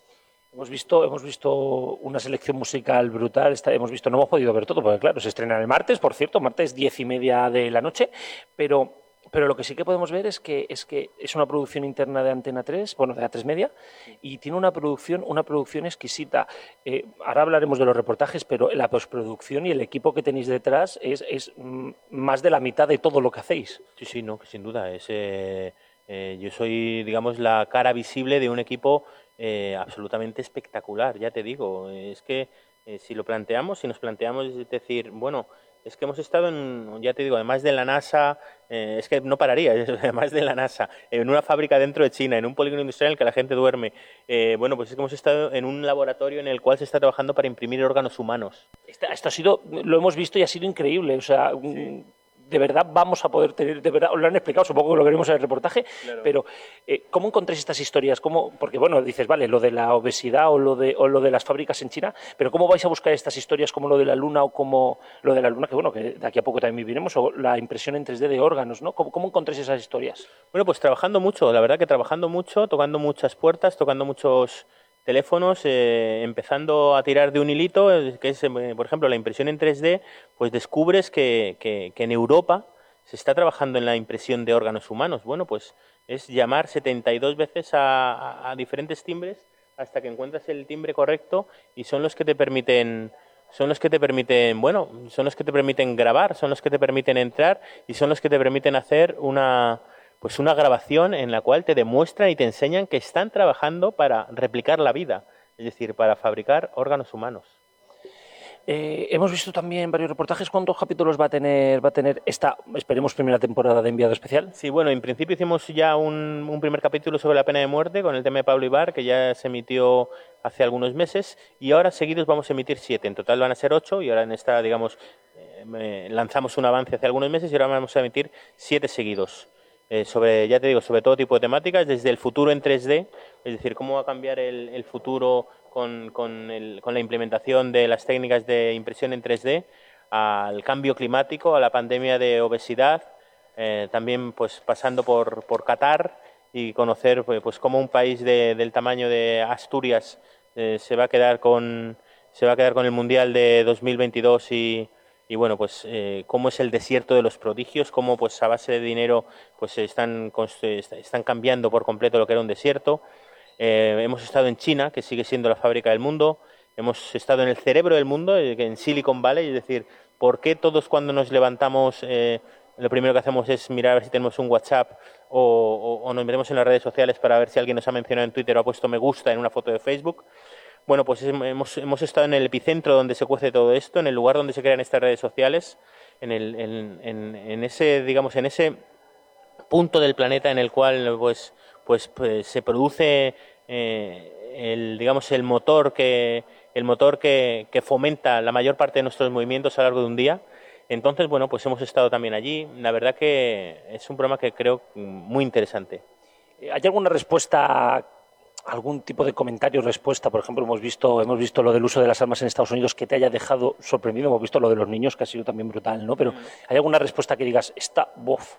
Hemos visto, hemos visto una selección musical brutal, hemos visto, no hemos podido ver todo, porque claro, se estrena el martes, por cierto, martes diez y media de la noche, pero pero lo que sí que podemos ver es que es que es una producción interna de Antena 3, bueno, de A3 Media, y tiene una producción, una producción exquisita. Eh, ahora hablaremos de los reportajes, pero la postproducción y el equipo que tenéis detrás es, es mm, más de la mitad de todo lo que hacéis. Sí, sí, no, sin duda. Es, eh, eh, yo soy, digamos, la cara visible de un equipo absolutamente espectacular, ya te digo. Es que si lo planteamos, si nos planteamos, es decir, bueno, es que hemos estado en, ya te digo, además de la NASA, eh, es que no pararía, además de la NASA, en una fábrica dentro de China, en un polígono industrial en el que la gente duerme. Eh, bueno, pues es que hemos estado en un laboratorio en el cual se está trabajando para imprimir órganos humanos. Esto, ha sido, lo hemos visto y ha sido increíble. O sea, de verdad vamos a poder tener, de verdad, os lo han explicado, supongo que lo veremos en el reportaje, pero eh, ¿cómo encontréis estas historias? ¿Cómo, porque bueno, dices, vale, lo de la obesidad o lo de, o lo de las fábricas en China, pero ¿cómo vais a buscar estas historias como lo de la luna o como lo de la luna, que bueno, que de aquí a poco también viviremos, o la impresión en 3D de órganos, ¿no? ¿Cómo, cómo encontréis esas historias? Bueno, pues trabajando mucho, la verdad que trabajando mucho, tocando muchas puertas, tocando muchos teléfonos eh, empezando a tirar de un hilito, eh, que es, eh, por ejemplo, la impresión en 3D, pues descubres que, que, en Europa se está trabajando en la impresión de órganos humanos. Bueno, pues es llamar 72 veces a, a, a diferentes timbres hasta que encuentras el timbre correcto y son los que te permiten son los que te permiten, bueno, son los que te permiten grabar, son los que te permiten entrar y son los que te permiten hacer una pues una grabación en la cual te demuestran y te enseñan que están trabajando para replicar la vida, es decir, para fabricar órganos humanos. Eh, hemos visto también varios reportajes. ¿Cuántos capítulos va a tener va a tener esta, esperemos, primera temporada de Enviado Especial? Sí, bueno, en principio hicimos ya un, un, primer capítulo sobre la pena de muerte con el tema de Pablo Ibar, que ya se emitió hace algunos meses, y ahora seguidos vamos a emitir siete. En total van a ser ocho, y ahora en esta, digamos, eh, lanzamos un avance hace algunos meses y ahora vamos a emitir siete seguidos. Eh, sobre, ya te digo, sobre todo tipo de temáticas, desde el futuro en 3D, es decir, cómo va a cambiar el, el futuro con, con, el, con, la implementación de las técnicas de impresión en 3D, al cambio climático, a la pandemia de obesidad, eh, también pues pasando por, por Qatar y conocer pues, pues cómo un país de, del tamaño de Asturias eh, se va a quedar con se va a quedar con el mundial de 2022 y y bueno pues eh, cómo es el desierto de los prodigios cómo pues a base de dinero pues están están cambiando por completo lo que era un desierto. Eh, hemos estado en China que sigue siendo la fábrica del mundo. Hemos estado en el cerebro del mundo eh, en Silicon Valley es decir por qué todos cuando nos levantamos lo primero que hacemos es mirar a ver si tenemos un WhatsApp o, o, o nos metemos en las redes sociales para ver si alguien nos ha mencionado en Twitter o ha puesto me gusta en una foto de Facebook bueno, pues hemos, hemos estado en el epicentro donde se cuece todo esto, en el lugar donde se crean estas redes sociales, en, el, en, en, en ese, digamos, en ese punto del planeta en el cual pues, pues, pues se produce eh, el, digamos, el motor que, el motor que, que fomenta la mayor parte de nuestros movimientos a lo largo de un día. Entonces, bueno, pues hemos estado también allí. La verdad que es un programa que creo muy interesante. ¿Hay alguna respuesta algún tipo de comentario o respuesta, por ejemplo, hemos visto, hemos visto lo del uso de las armas en Estados Unidos que te haya dejado sorprendido, hemos visto lo de los niños que ha sido también brutal, ¿no? Pero ¿hay alguna respuesta que digas, está bof?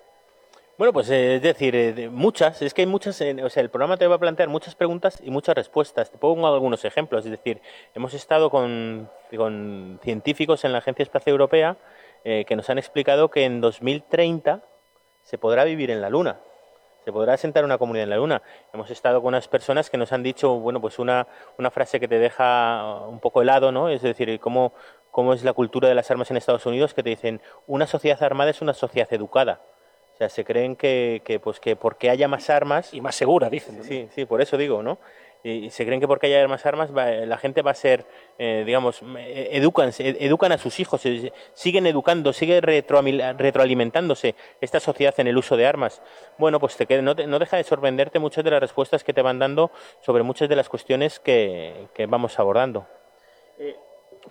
Bueno, pues eh, es decir, eh, muchas, es que hay muchas, eh, o sea, el programa te va a plantear muchas preguntas y muchas respuestas. Te pongo algunos ejemplos, es decir, hemos estado con, con científicos en la Agencia Espacial Europea eh, que nos han explicado que en 2030 se podrá vivir en la Luna se podrá asentar una comunidad en la Luna. Hemos estado con unas personas que nos han dicho, bueno, pues una, una frase que te deja un poco helado, ¿no? Es decir, cómo, cómo es la cultura de las armas en Estados Unidos, que te dicen, una sociedad armada es una sociedad educada. O sea, se creen que, que pues que porque haya más armas... Y más segura, dicen. Sí, sí, por eso digo, ¿no? Y se creen que porque haya más armas va, la gente va a ser, eh, digamos, educan, educan a sus hijos, siguen educando, sigue retroalimentándose esta sociedad en el uso de armas. Bueno, pues te, no, te, no deja de sorprenderte muchas de las respuestas que te van dando sobre muchas de las cuestiones que, que vamos abordando. Eh,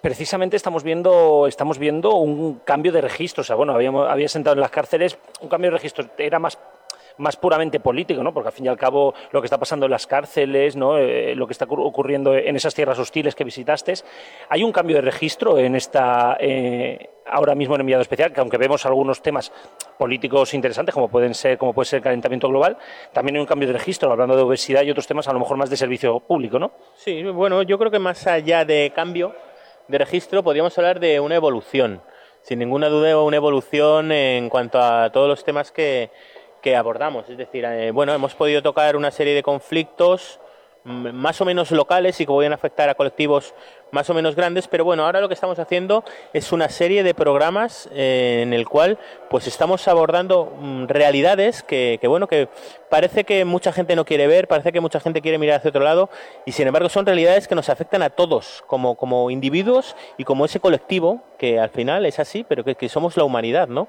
precisamente estamos viendo, estamos viendo un cambio de registro. O sea, bueno, habíamos, había sentado en las cárceles un cambio de registro. Era más más puramente político, ¿no? porque al fin y al cabo lo que está pasando en las cárceles, ¿no? Eh, lo que está ocurriendo en esas tierras hostiles que visitaste, hay un cambio de registro en esta, eh, ahora mismo en enviado especial, que aunque vemos algunos temas políticos interesantes, como pueden ser, como puede ser el calentamiento global, también hay un cambio de registro, hablando de obesidad y otros temas a lo mejor más de servicio público, ¿no? Sí, bueno, yo creo que más allá de cambio de registro, podríamos hablar de una evolución. Sin ninguna duda, una evolución en cuanto a todos los temas que, que abordamos. Es decir, eh, bueno, hemos podido tocar una serie de conflictos más o menos locales y que pueden afectar a colectivos más o menos grandes, pero bueno, ahora lo que estamos haciendo es una serie de programas eh, en el cual pues estamos abordando mm, realidades que, que, bueno, que parece que mucha gente no quiere ver, parece que mucha gente quiere mirar hacia otro lado y sin embargo son realidades que nos afectan a todos como, como individuos y como ese colectivo que al final es así, pero que, que somos la humanidad, ¿no?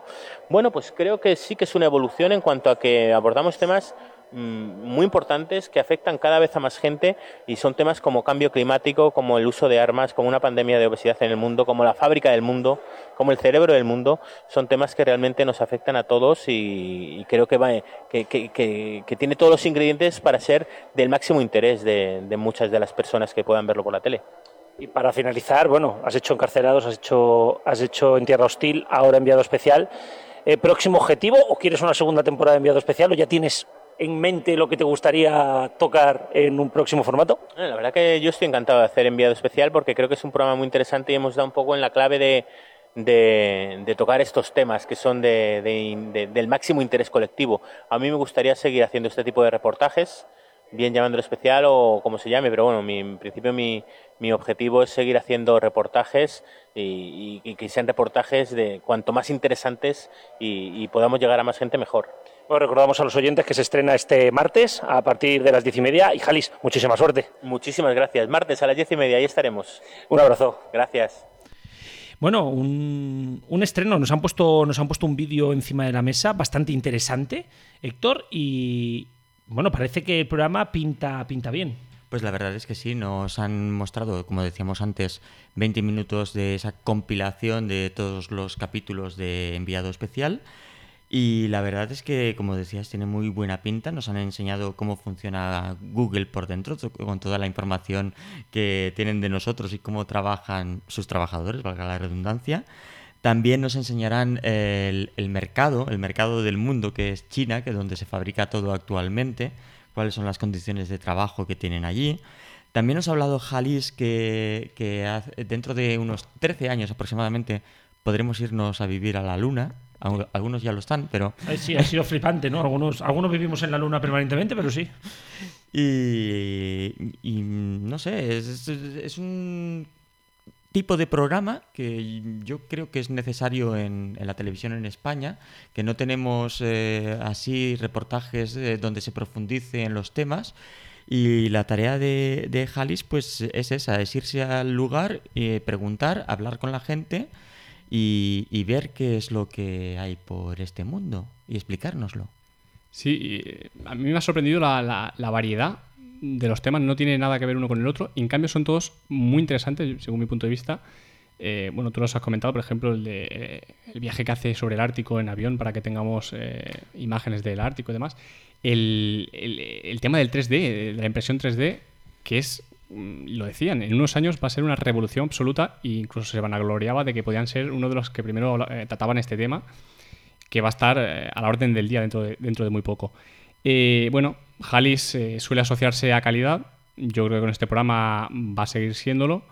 Bueno, pues creo que sí que es una evolución en cuanto a que abordamos temas muy importantes que afectan cada vez a más gente y son temas como cambio climático, como el uso de armas, como una pandemia de obesidad en el mundo, como la fábrica del mundo, como el cerebro del mundo, son temas que realmente nos afectan a todos y, creo que, va, que, tiene todos los ingredientes para ser del máximo interés de, de muchas de las personas que puedan verlo por la tele. Y para finalizar, bueno, has hecho encarcelados, has hecho, has hecho en tierra hostil, ahora enviado especial. Eh, ¿Próximo objetivo o quieres una segunda temporada de enviado especial o ya tienes en mente lo que te gustaría tocar en un próximo formato? La verdad que yo estoy encantado de hacer enviado especial porque creo que es un programa muy interesante y hemos dado un poco en la clave de, de, tocar estos temas que son de, de- de- del máximo interés colectivo. A mí me gustaría seguir haciendo este tipo de reportajes, bien llamándolo especial o como se llame, pero bueno, mi, en principio mi, mi objetivo es seguir haciendo reportajes y, que sean reportajes de cuanto más interesantes y podamos llegar a más gente mejor. Bueno, recordamos a los oyentes que se estrena este martes a partir de las diez y media. Y Jalis, muchísima suerte. Muchísimas gracias. Martes a las diez y media, ahí estaremos. Un abrazo. Gracias. Bueno, un, un estreno. Nos han puesto, nos han puesto un vídeo encima de la mesa bastante interesante, Héctor, y bueno, parece que el programa pinta, pinta bien. Pues la verdad es que sí, nos han mostrado, como decíamos antes, 20 minutos de esa compilación de todos los capítulos de Enviado Especial. Y la verdad es que, como decías, tiene muy buena pinta. Nos han enseñado cómo funciona Google por dentro, con toda la información que tienen de nosotros y cómo trabajan sus trabajadores, valga la redundancia. También nos enseñarán el, mercado, el mercado del mundo que es China, que es donde se fabrica todo actualmente, cuáles son las condiciones de trabajo que tienen allí. También nos ha hablado Jalis que, dentro de unos 13 años aproximadamente podremos irnos a vivir a la Luna. Algunos ya lo están, pero... Sí, ha sido flipante, ¿no? Algunos, algunos vivimos en la luna permanentemente, pero sí. Y, y no sé, es un tipo de programa que yo creo que es necesario en, en la televisión en España, que no tenemos eh, así reportajes eh, donde se profundice en los temas. Y la tarea de, de Jalis pues es esa, es irse al lugar, eh, preguntar, hablar con la gente y, ver qué es lo que hay por este mundo y explicárnoslo. Sí, eh, a mí me ha sorprendido la, variedad de los temas, no tiene nada que ver uno con el otro, en cambio son todos muy interesantes, según mi punto de vista. Eh, bueno, tú los has comentado, por ejemplo, el, de, eh, el viaje que hace sobre el Ártico en avión para que tengamos imágenes del Ártico y demás. El, el- el tema del 3D, de la impresión 3D, que es, lo decían, en unos años va a ser una revolución absoluta e incluso se vanagloriaba de que podían ser uno de los que primero eh, trataban este tema que va a estar eh, a la orden del día dentro de, dentro de muy poco. Eh, bueno, Jalis suele asociarse a calidad. Yo creo que con este programa va a seguir siéndolo.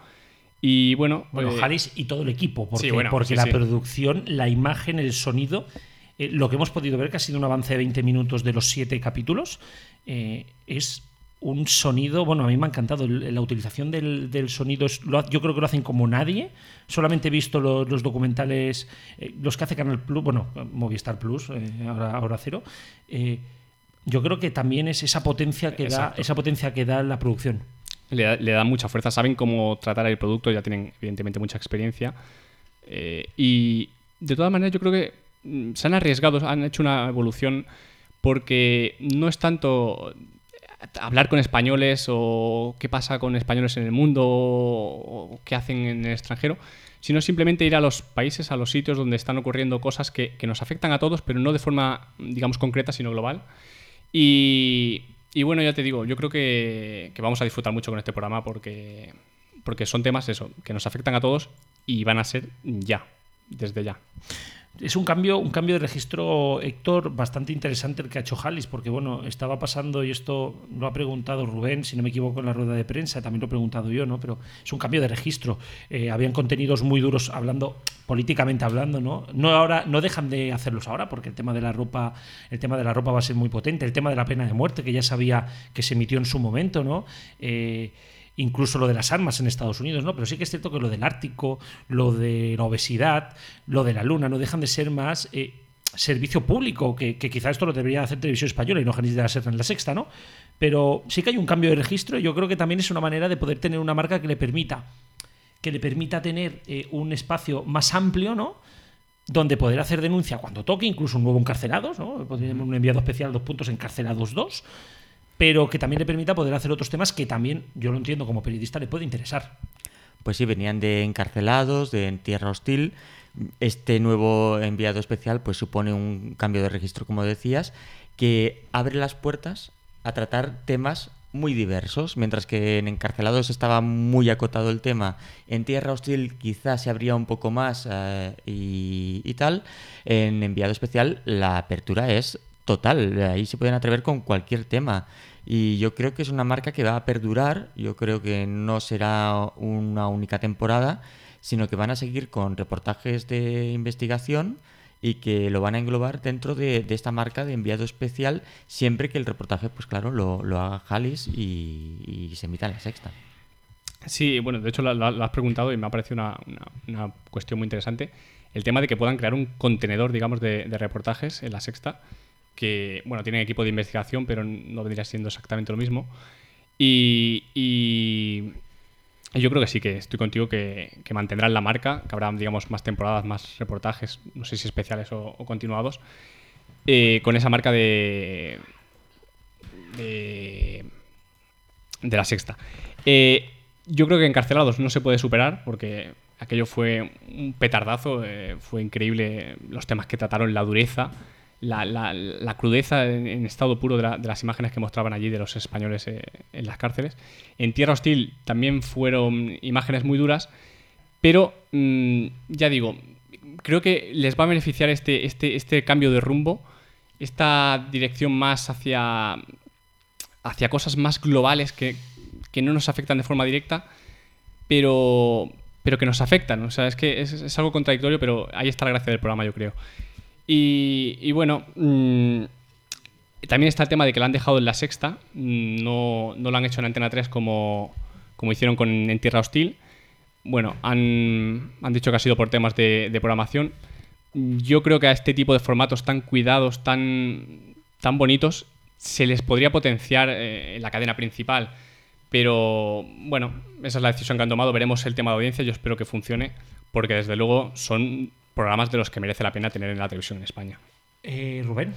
Y bueno, Bueno, Jalis y todo el equipo, porque, sí, bueno, porque sí, la sí. producción, la imagen, el sonido, lo que hemos podido ver, que ha sido un avance de 20 minutos de los siete capítulos, es un sonido, bueno, a mí me ha encantado, la utilización del, del sonido, es- lo ha- yo creo que lo hacen como nadie, solamente he visto lo- los documentales, eh, los que hace Canal Plus, bueno, Movistar Plus, eh, ahora, ahora cero, eh, yo creo que también es esa potencia que da, esa potencia que da la producción. le, da- le dan mucha fuerza, saben cómo tratar el producto, ya tienen evidentemente mucha experiencia. Y de todas maneras yo creo que mm, se han arriesgado, han hecho una evolución porque no es tanto hablar con españoles o qué pasa con españoles en el mundo o qué hacen en el extranjero, sino simplemente ir a los países, a los sitios donde están ocurriendo cosas que, nos afectan a todos, pero no de forma, digamos, concreta, sino global. Y, y bueno, ya te digo, yo creo que, que vamos a disfrutar mucho con este programa porque, porque son temas eso, que nos afectan a todos y van a ser ya, desde ya. Es un cambio, un cambio de registro, Héctor, bastante interesante el que ha hecho Jalis, porque bueno, estaba pasando, y esto lo ha preguntado Rubén, si no me equivoco, en la rueda de prensa, también lo he preguntado yo, ¿no? Pero es un cambio de registro. Eh, habían contenidos muy duros hablando, políticamente hablando, ¿no? No ahora, no dejan de hacerlos ahora, porque el tema de la ropa, el tema de la ropa va a ser muy potente, el tema de la pena de muerte, que ya sabía que se emitió en su momento, ¿no? Eh, incluso lo de las armas en Estados Unidos, ¿no? Pero sí que es cierto que lo del Ártico, lo de la obesidad, lo de la luna, no dejan de ser más eh, servicio público, que, que quizá esto lo debería hacer Televisión Española y no Janis de la en la sexta, ¿no? Pero sí que hay un cambio de registro y yo creo que también es una manera de poder tener una marca que le permita que le permita tener eh, un espacio más amplio, ¿no? Donde poder hacer denuncia cuando toque, incluso un nuevo encarcelados, ¿no? Podríamos un enviado especial dos puntos encarcelados dos, pero que también le permita poder hacer otros temas que también, yo lo entiendo como periodista, le puede interesar. Pues sí, venían de encarcelados, de en tierra hostil. Este nuevo enviado especial pues supone un cambio de registro, como decías, que abre las puertas a tratar temas muy diversos, mientras que en encarcelados estaba muy acotado el tema, en tierra hostil quizás se abría un poco más eh, y, y tal, en enviado especial la apertura es total. Ahí se pueden atrever con cualquier tema. Y yo creo que es una marca que va a perdurar. Yo creo que no será una única temporada, sino que van a seguir con reportajes de investigación y que lo van a englobar dentro de, esta marca de enviado especial siempre que el reportaje, pues claro, lo, haga Jalis y, se emita en la sexta. Sí, bueno, de hecho lo, has preguntado y me ha parecido una, cuestión muy interesante. El tema de que puedan crear un contenedor, digamos, de, reportajes en la sexta, que, bueno, tienen equipo de investigación, pero no vendría siendo exactamente lo mismo. y yo creo que sí, que estoy contigo que, mantendrán la marca, que habrá, digamos, más temporadas, más reportajes, no sé si especiales o, continuados, eh, con esa marca de, de, la sexta. Eh, yo creo que Encarcelados no se puede superar porque aquello fue un petardazo, eh, fue increíble los temas que trataron, la dureza, la, crudeza en, estado puro de, las imágenes que mostraban allí de los españoles eh, en las cárceles. En Tierra Hostil también fueron imágenes muy duras, pero mm, ya digo, creo que les va a beneficiar este, este, este cambio de rumbo, esta dirección más hacia, hacia cosas más globales que, no nos afectan de forma directa, pero, pero que nos afectan. O sea, es que es algo contradictorio, pero ahí está la gracia del programa, yo creo. Y, bueno, mm, también está el tema de que la han dejado en la sexta, mm, no, no lo han hecho en Antena 3 como, como hicieron con En Tierra Hostil. Bueno, han, han dicho que ha sido por temas de, programación. Yo creo que a este tipo de formatos tan cuidados, tan, tan bonitos, se les podría potenciar eh, en la cadena principal. Pero bueno, esa es la decisión que han tomado. Veremos el tema de audiencia. Yo espero que funcione, porque desde luego son programas de los que merece la pena tener en la televisión en España. Eh, Rubén.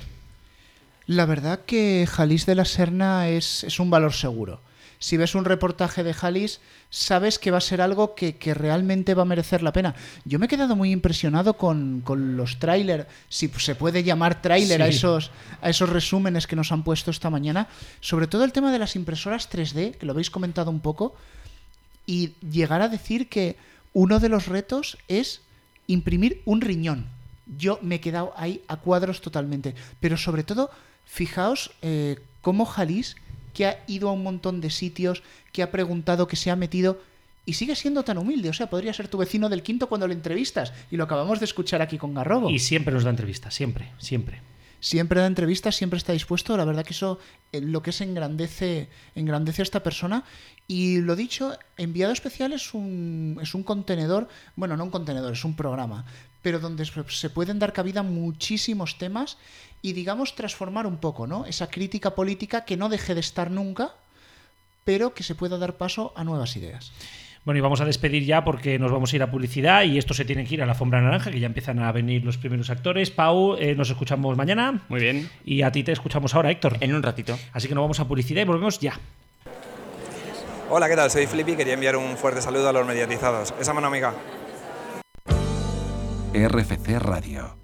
La verdad que Jalis de la Serna es, es, un valor seguro. Si ves un reportaje de Jalis, sabes que va a ser algo que, realmente va a merecer la pena. Yo me he quedado muy impresionado con, los trailers, si se puede llamar tráiler a, esos, a esos resúmenes que nos han puesto esta mañana. Sobre todo el tema de las impresoras 3D, que lo habéis comentado un poco, y llegar a decir que uno de los retos es imprimir un riñón. Yo me he quedado ahí a cuadros totalmente. Pero sobre todo, fijaos eh, cómo Jalis, que ha ido a un montón de sitios, que ha preguntado, que se ha metido, y sigue siendo tan humilde. O sea, podría ser tu vecino del quinto cuando le entrevistas. Y lo acabamos de escuchar aquí con Garrobo. Y siempre nos da entrevistas, siempre, siempre siempre da entrevistas, siempre está dispuesto. La verdad que eso eh, lo que es engrandece, engrandece a esta persona. Y lo dicho, enviado especial es un, es un contenedor, bueno, no un contenedor, es un programa, pero donde se pueden dar cabida muchísimos temas y digamos transformar un poco, ¿no? Esa crítica política que no deje de estar nunca, pero que se pueda dar paso a nuevas ideas. Bueno, y vamos a despedir ya porque nos vamos a ir a publicidad y esto se tiene que ir a la alfombra naranja, que ya empiezan a venir los primeros actores. Pau, eh, nos escuchamos mañana. Muy bien. Y a ti te escuchamos ahora, Héctor. En un ratito. Así que nos vamos a publicidad y volvemos ya. Hola, ¿qué tal? Soy Flippy y quería enviar un fuerte saludo a los mediatizados. Esa mano amiga. RFC Radio.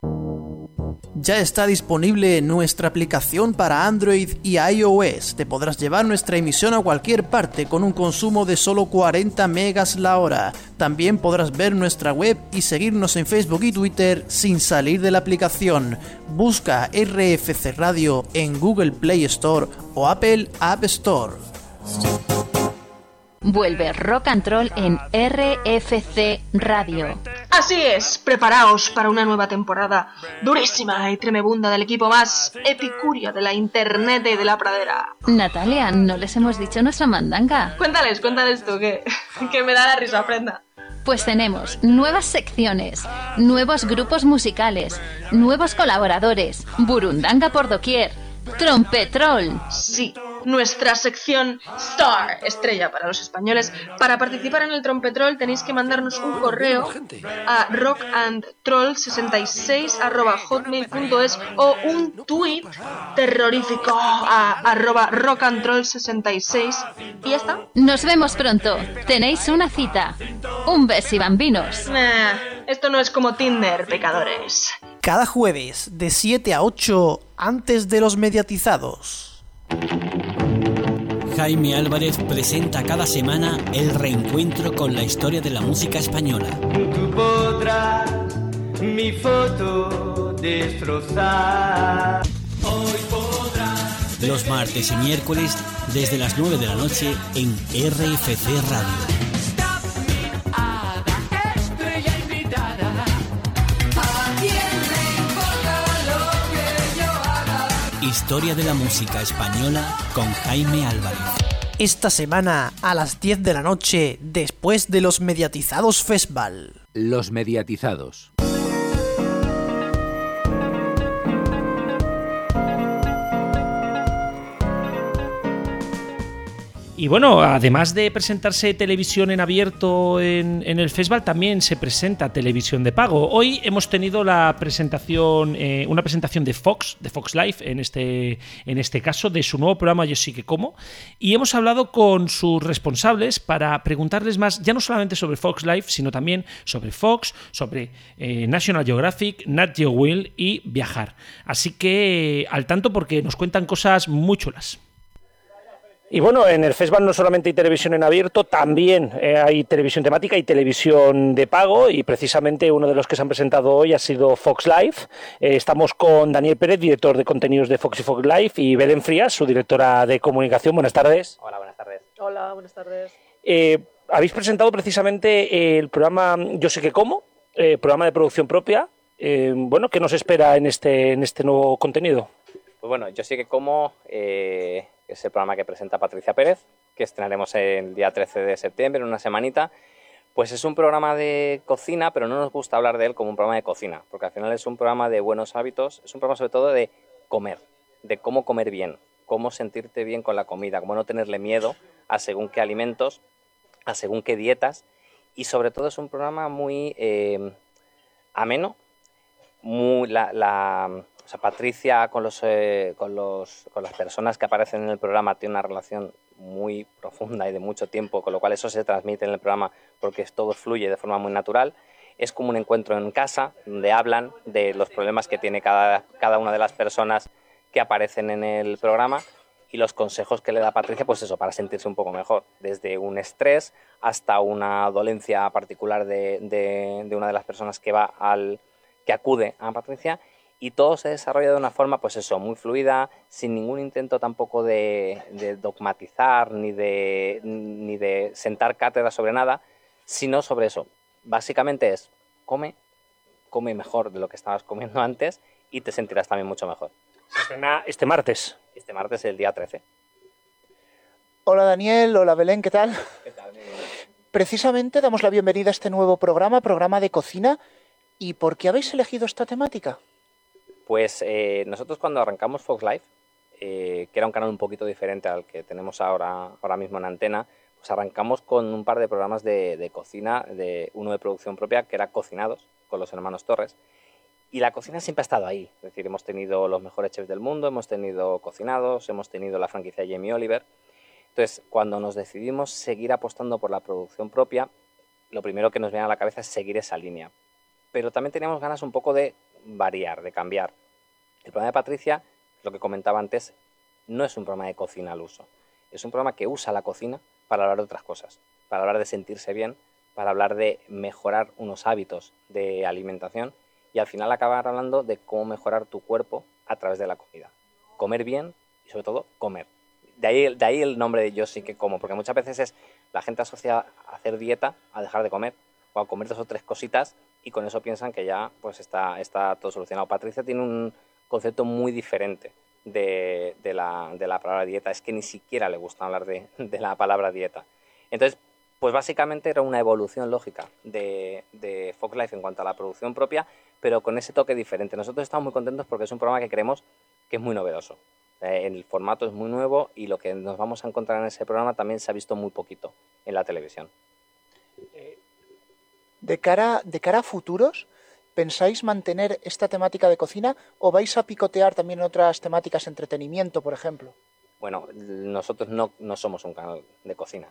Ya está disponible nuestra aplicación para Android y iOS. Te podrás llevar nuestra emisión a cualquier parte con un consumo de solo 40 megas la hora. También podrás ver nuestra web y seguirnos en Facebook y Twitter sin salir de la aplicación. Busca RFC Radio en Google Play Store o Apple App Store. Vuelve Rock and Roll en RFC Radio. Así es, preparaos para una nueva temporada durísima y tremebunda del equipo más epicurio de la internet y de la pradera. Natalia, no les hemos dicho nuestra mandanga. Cuéntales, cuéntales tú, que, que me da la risa, prenda. Pues tenemos nuevas secciones, nuevos grupos musicales, nuevos colaboradores, burundanga por doquier Trompetrol. Sí, nuestra sección Star, estrella para los españoles. Para participar en el Trompetrol tenéis que mandarnos un correo a rockandtroll66 o un tweet terrorífico a arroba rockandtroll66 y ya está. Nos vemos pronto. Tenéis una cita. Un beso y bambinos. esto no es como Tinder, pecadores. Cada jueves de 7 a 8 antes de los mediatizados. Jaime Álvarez presenta cada semana el reencuentro con la historia de la música española. Tú podrás mi foto destrozar. Hoy Los martes y miércoles desde las 9 de la noche en RFC Radio. Historia de la música española con Jaime Álvarez. Esta semana a las 10 de la noche, después de los mediatizados Festival. Los mediatizados. Y bueno, además de presentarse televisión en abierto en, el festival, también se presenta televisión de pago. Hoy hemos tenido la presentación, eh, una presentación de Fox, de Fox Life, en este, en este caso, de su nuevo programa Yo sí que como. Y hemos hablado con sus responsables para preguntarles más, ya no solamente sobre Fox Life, sino también sobre Fox, sobre eh, National Geographic, Nat Geo Will y viajar. Así que al tanto porque nos cuentan cosas muy chulas. Y bueno, en el festival no solamente hay televisión en abierto, también eh, hay televisión temática y televisión de pago. Y precisamente uno de los que se han presentado hoy ha sido Fox Live. Eh, estamos con Daniel Pérez, director de contenidos de Fox y Fox Live, y Belén Frías, su directora de comunicación. Buenas tardes. Hola, buenas tardes. Hola, buenas tardes. Eh, habéis presentado precisamente el programa Yo sé que como, programa de producción propia. bueno, ¿qué nos espera en este, en este nuevo contenido? Pues bueno, Yo sé que como es el programa que presenta Patricia Pérez, que estrenaremos el día 13 de septiembre, en una semanita. Pues es un programa de cocina, pero no nos gusta hablar de él como un programa de cocina, porque al final es un programa de buenos hábitos, es un programa sobre todo de comer, de cómo comer bien, cómo sentirte bien con la comida, cómo no tenerle miedo a según qué alimentos, a según qué dietas, y sobre todo es un programa muy eh, ameno, muy, sea, Patricia con, los, eh, con, los, con las personas que aparecen en el programa tiene una relación muy profunda y de mucho tiempo, con lo cual eso se transmite en el programa porque todo fluye de forma muy natural. Es como un encuentro en casa donde hablan de los problemas que tiene cada, cada una de las personas que aparecen en el programa y los consejos que le da Patricia, pues eso, para sentirse un poco mejor, desde un estrés hasta una dolencia particular de, de, de una de las personas que va al que acude a Patricia y todo se desarrolla de una forma, pues eso, muy fluida, sin ningún intento tampoco de, dogmatizar ni de, ni de sentar cátedra sobre nada, sino sobre eso. Básicamente es, come, come mejor de lo que estabas comiendo antes y te sentirás también mucho mejor. Se estrena este martes. Este martes, el día 13. Hola Daniel, hola Belén, ¿qué tal? ¿Qué tal? Precisamente damos la bienvenida a este nuevo programa, programa de cocina. ¿Y por qué habéis elegido esta temática? Pues eh, nosotros cuando arrancamos Fox Live, eh, que era un canal un poquito diferente al que tenemos ahora, ahora mismo en antena, pues arrancamos con un par de programas de, cocina, de uno de producción propia, que era Cocinados, con los hermanos Torres. Y la cocina siempre ha estado ahí. Es decir, hemos tenido los mejores chefs del mundo, hemos tenido cocinados, hemos tenido la franquicia Jamie Oliver. Entonces, cuando nos decidimos seguir apostando por la producción propia, lo primero que nos viene a la cabeza es seguir esa línea. Pero también teníamos ganas un poco de variar, de cambiar. El programa de Patricia, lo que comentaba antes, no es un programa de cocina al uso. Es un programa que usa la cocina para hablar de otras cosas, para hablar de sentirse bien, para hablar de mejorar unos hábitos de alimentación y al final acabar hablando de cómo mejorar tu cuerpo a través de la comida. Comer bien y sobre todo comer. De ahí, de ahí el nombre de yo sí que como, porque muchas veces es la gente asocia hacer dieta a dejar de comer o a comer dos o tres cositas y con eso piensan que ya pues está, está todo solucionado. Patricia tiene un concepto muy diferente de, la, palabra dieta, es que ni siquiera le gusta hablar de, la palabra dieta. Entonces, pues básicamente era una evolución lógica de, de Fox Life en cuanto a la producción propia, pero con ese toque diferente. Nosotros estamos muy contentos porque es un programa que creemos que es muy novedoso. Eh, el formato es muy nuevo y lo que nos vamos a encontrar en ese programa también se ha visto muy poquito en la televisión. De cara, de cara a futuros, ¿pensáis mantener esta temática de cocina o vais a picotear también otras temáticas, entretenimiento, por ejemplo? Bueno, nosotros no, no somos un canal de cocina.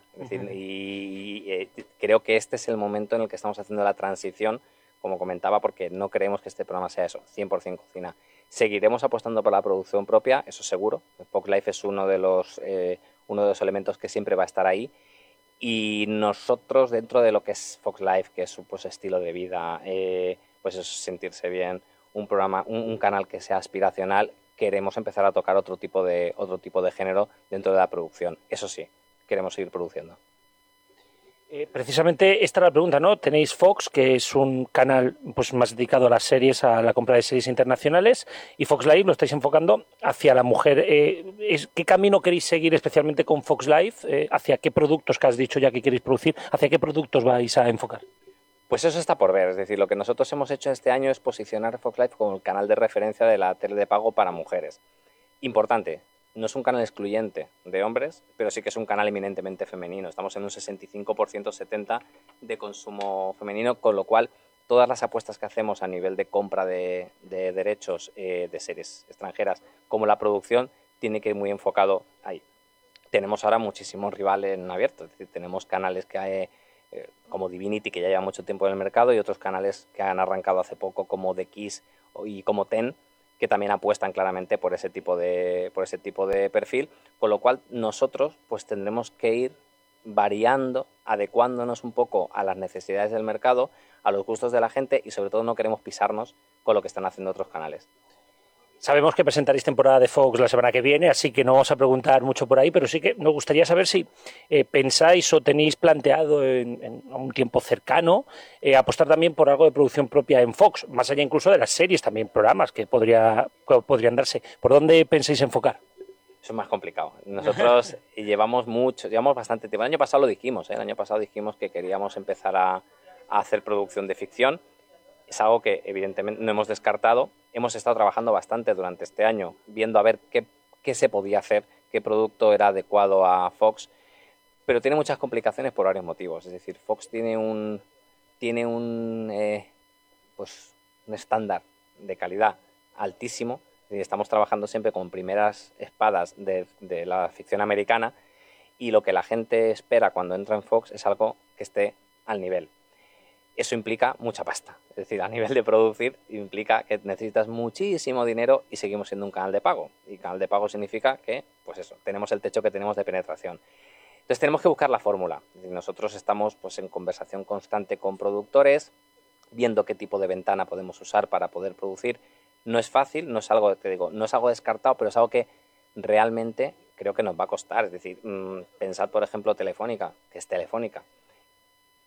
y, eh, creo que este es el momento en el que estamos haciendo la transición, como comentaba, porque no creemos que este programa sea eso, 100% cocina. Seguiremos apostando por la producción propia, eso seguro. Fox Life es uno de los, eh, uno de los elementos que siempre va a estar ahí y nosotros, dentro de lo que es Fox Life, que es su pues, estilo de vida, eh, pues es sentirse bien, un programa, un, canal que sea aspiracional, queremos empezar a tocar otro tipo de, otro tipo de género dentro de la producción. Eso sí, queremos seguir produciendo. Eh, precisamente esta es la pregunta, ¿no? Tenéis Fox, que es un canal pues, más dedicado a las series, a la compra de series internacionales, y Fox Live lo estáis enfocando hacia la mujer. Eh, ¿Qué camino queréis seguir especialmente con Fox Live? Eh, ¿Hacia qué productos que has dicho ya que queréis producir? ¿Hacia qué productos vais a enfocar? Pues eso está por ver, es decir, lo que nosotros hemos hecho este año es posicionar Fox Live como el canal de referencia de la tele de pago para mujeres. Importante, no es un canal excluyente de hombres, pero sí que es un canal eminentemente femenino. Estamos en un 65% 70% de consumo femenino, con lo cual todas las apuestas que hacemos a nivel de compra de, de derechos eh, de series extranjeras, como la producción, tiene que ir muy enfocado ahí. Tenemos ahora muchísimos rivales en abierto, es decir, tenemos canales que hay, eh, como Divinity, que ya lleva mucho tiempo en el mercado, y otros canales que han arrancado hace poco, como The Kiss y como Ten, que también apuestan claramente por ese tipo de, por ese tipo de perfil, con lo cual nosotros pues tendremos que ir variando, adecuándonos un poco a las necesidades del mercado, a los gustos de la gente y sobre todo no queremos pisarnos con lo que están haciendo otros canales. Sabemos que presentaréis temporada de Fox la semana que viene, así que no vamos a preguntar mucho por ahí, pero sí que nos gustaría saber si eh, pensáis o tenéis planteado en, en un tiempo cercano eh, apostar también por algo de producción propia en Fox, más allá incluso de las series, también programas que, podría, que podrían darse. ¿Por dónde pensáis enfocar? Eso es más complicado. Nosotros llevamos mucho, llevamos bastante tiempo. El año pasado lo dijimos, ¿eh? el año pasado dijimos que queríamos empezar a, a hacer producción de ficción. Es algo que evidentemente no hemos descartado. Hemos estado trabajando bastante durante este año, viendo a ver qué, se podía hacer, qué producto era adecuado a Fox, pero tiene muchas complicaciones por varios motivos. Es decir, Fox tiene un, tiene un, eh, pues, un estándar de calidad altísimo. Y estamos trabajando siempre con primeras espadas de, de la ficción americana y lo que la gente espera cuando entra en Fox es algo que esté al nivel eso implica mucha pasta. Es decir, a nivel de producir implica que necesitas muchísimo dinero y seguimos siendo un canal de pago. Y canal de pago significa que, pues eso, tenemos el techo que tenemos de penetración. Entonces tenemos que buscar la fórmula. Nosotros estamos pues, en conversación constante con productores, viendo qué tipo de ventana podemos usar para poder producir. No es fácil, no es algo, te digo, no es algo descartado, pero es algo que realmente creo que nos va a costar. Es decir, mmm, pensad, por ejemplo, Telefónica, que es Telefónica,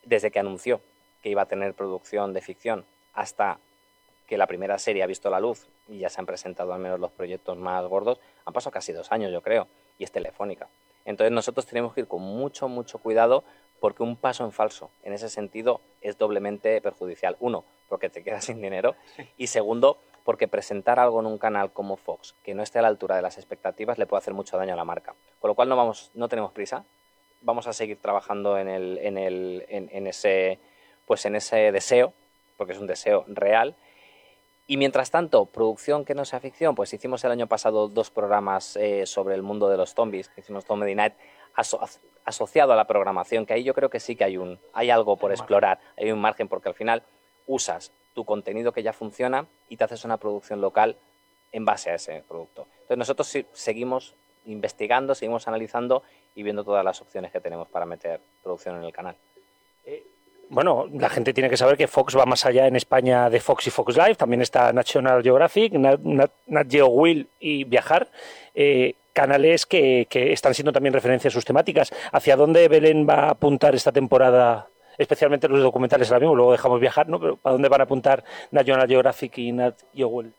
desde que anunció que iba a tener producción de ficción hasta que la primera serie ha visto la luz y ya se han presentado al menos los proyectos más gordos, han pasado casi dos años, yo creo, y es telefónica. Entonces nosotros tenemos que ir con mucho, mucho cuidado porque un paso en falso en ese sentido es doblemente perjudicial. Uno, porque te quedas sin dinero y segundo, porque presentar algo en un canal como Fox que no esté a la altura de las expectativas le puede hacer mucho daño a la marca. Con lo cual no, vamos, no tenemos prisa, vamos a seguir trabajando en, el, en, el, en, en ese pues en ese deseo, porque es un deseo real. Y mientras tanto, producción que no sea ficción, pues hicimos el año pasado dos programas eh, sobre el mundo de los zombies, hicimos Comedy Night aso asociado a la programación, que ahí yo creo que sí que hay, un, hay algo por explorar, hay un margen, porque al final usas tu contenido que ya funciona y te haces una producción local en base a ese producto. Entonces nosotros sí, seguimos investigando, seguimos analizando y viendo todas las opciones que tenemos para meter producción en el canal. Bueno, la gente tiene que saber que Fox va más allá en España de Fox y Fox Live. También está National Geographic, Nat, Nat, Geo Will y Viajar. Eh, canales que, están siendo también referencia a sus temáticas. ¿Hacia dónde Belén va a apuntar esta temporada? Especialmente los documentales ahora mismo, luego dejamos viajar, ¿no? Pero ¿para dónde van a apuntar National Geographic y Nat Geo Will?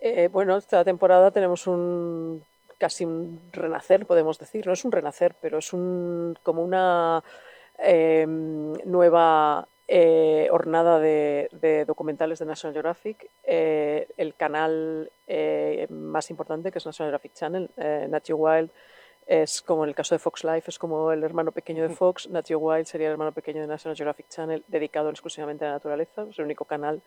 Eh, bueno, esta temporada tenemos un casi un renacer, podemos decir. No es un renacer, pero es un como una eh, nueva eh, hornada de, de, documentales de National Geographic, eh, el canal eh, más importante que es National Geographic Channel, eh, Nat Geo Wild, es como en el caso de Fox Life, es como el hermano pequeño de Fox, Nat Geo Wild sería el hermano pequeño de National Geographic Channel, dedicado exclusivamente a la naturaleza, es el único canal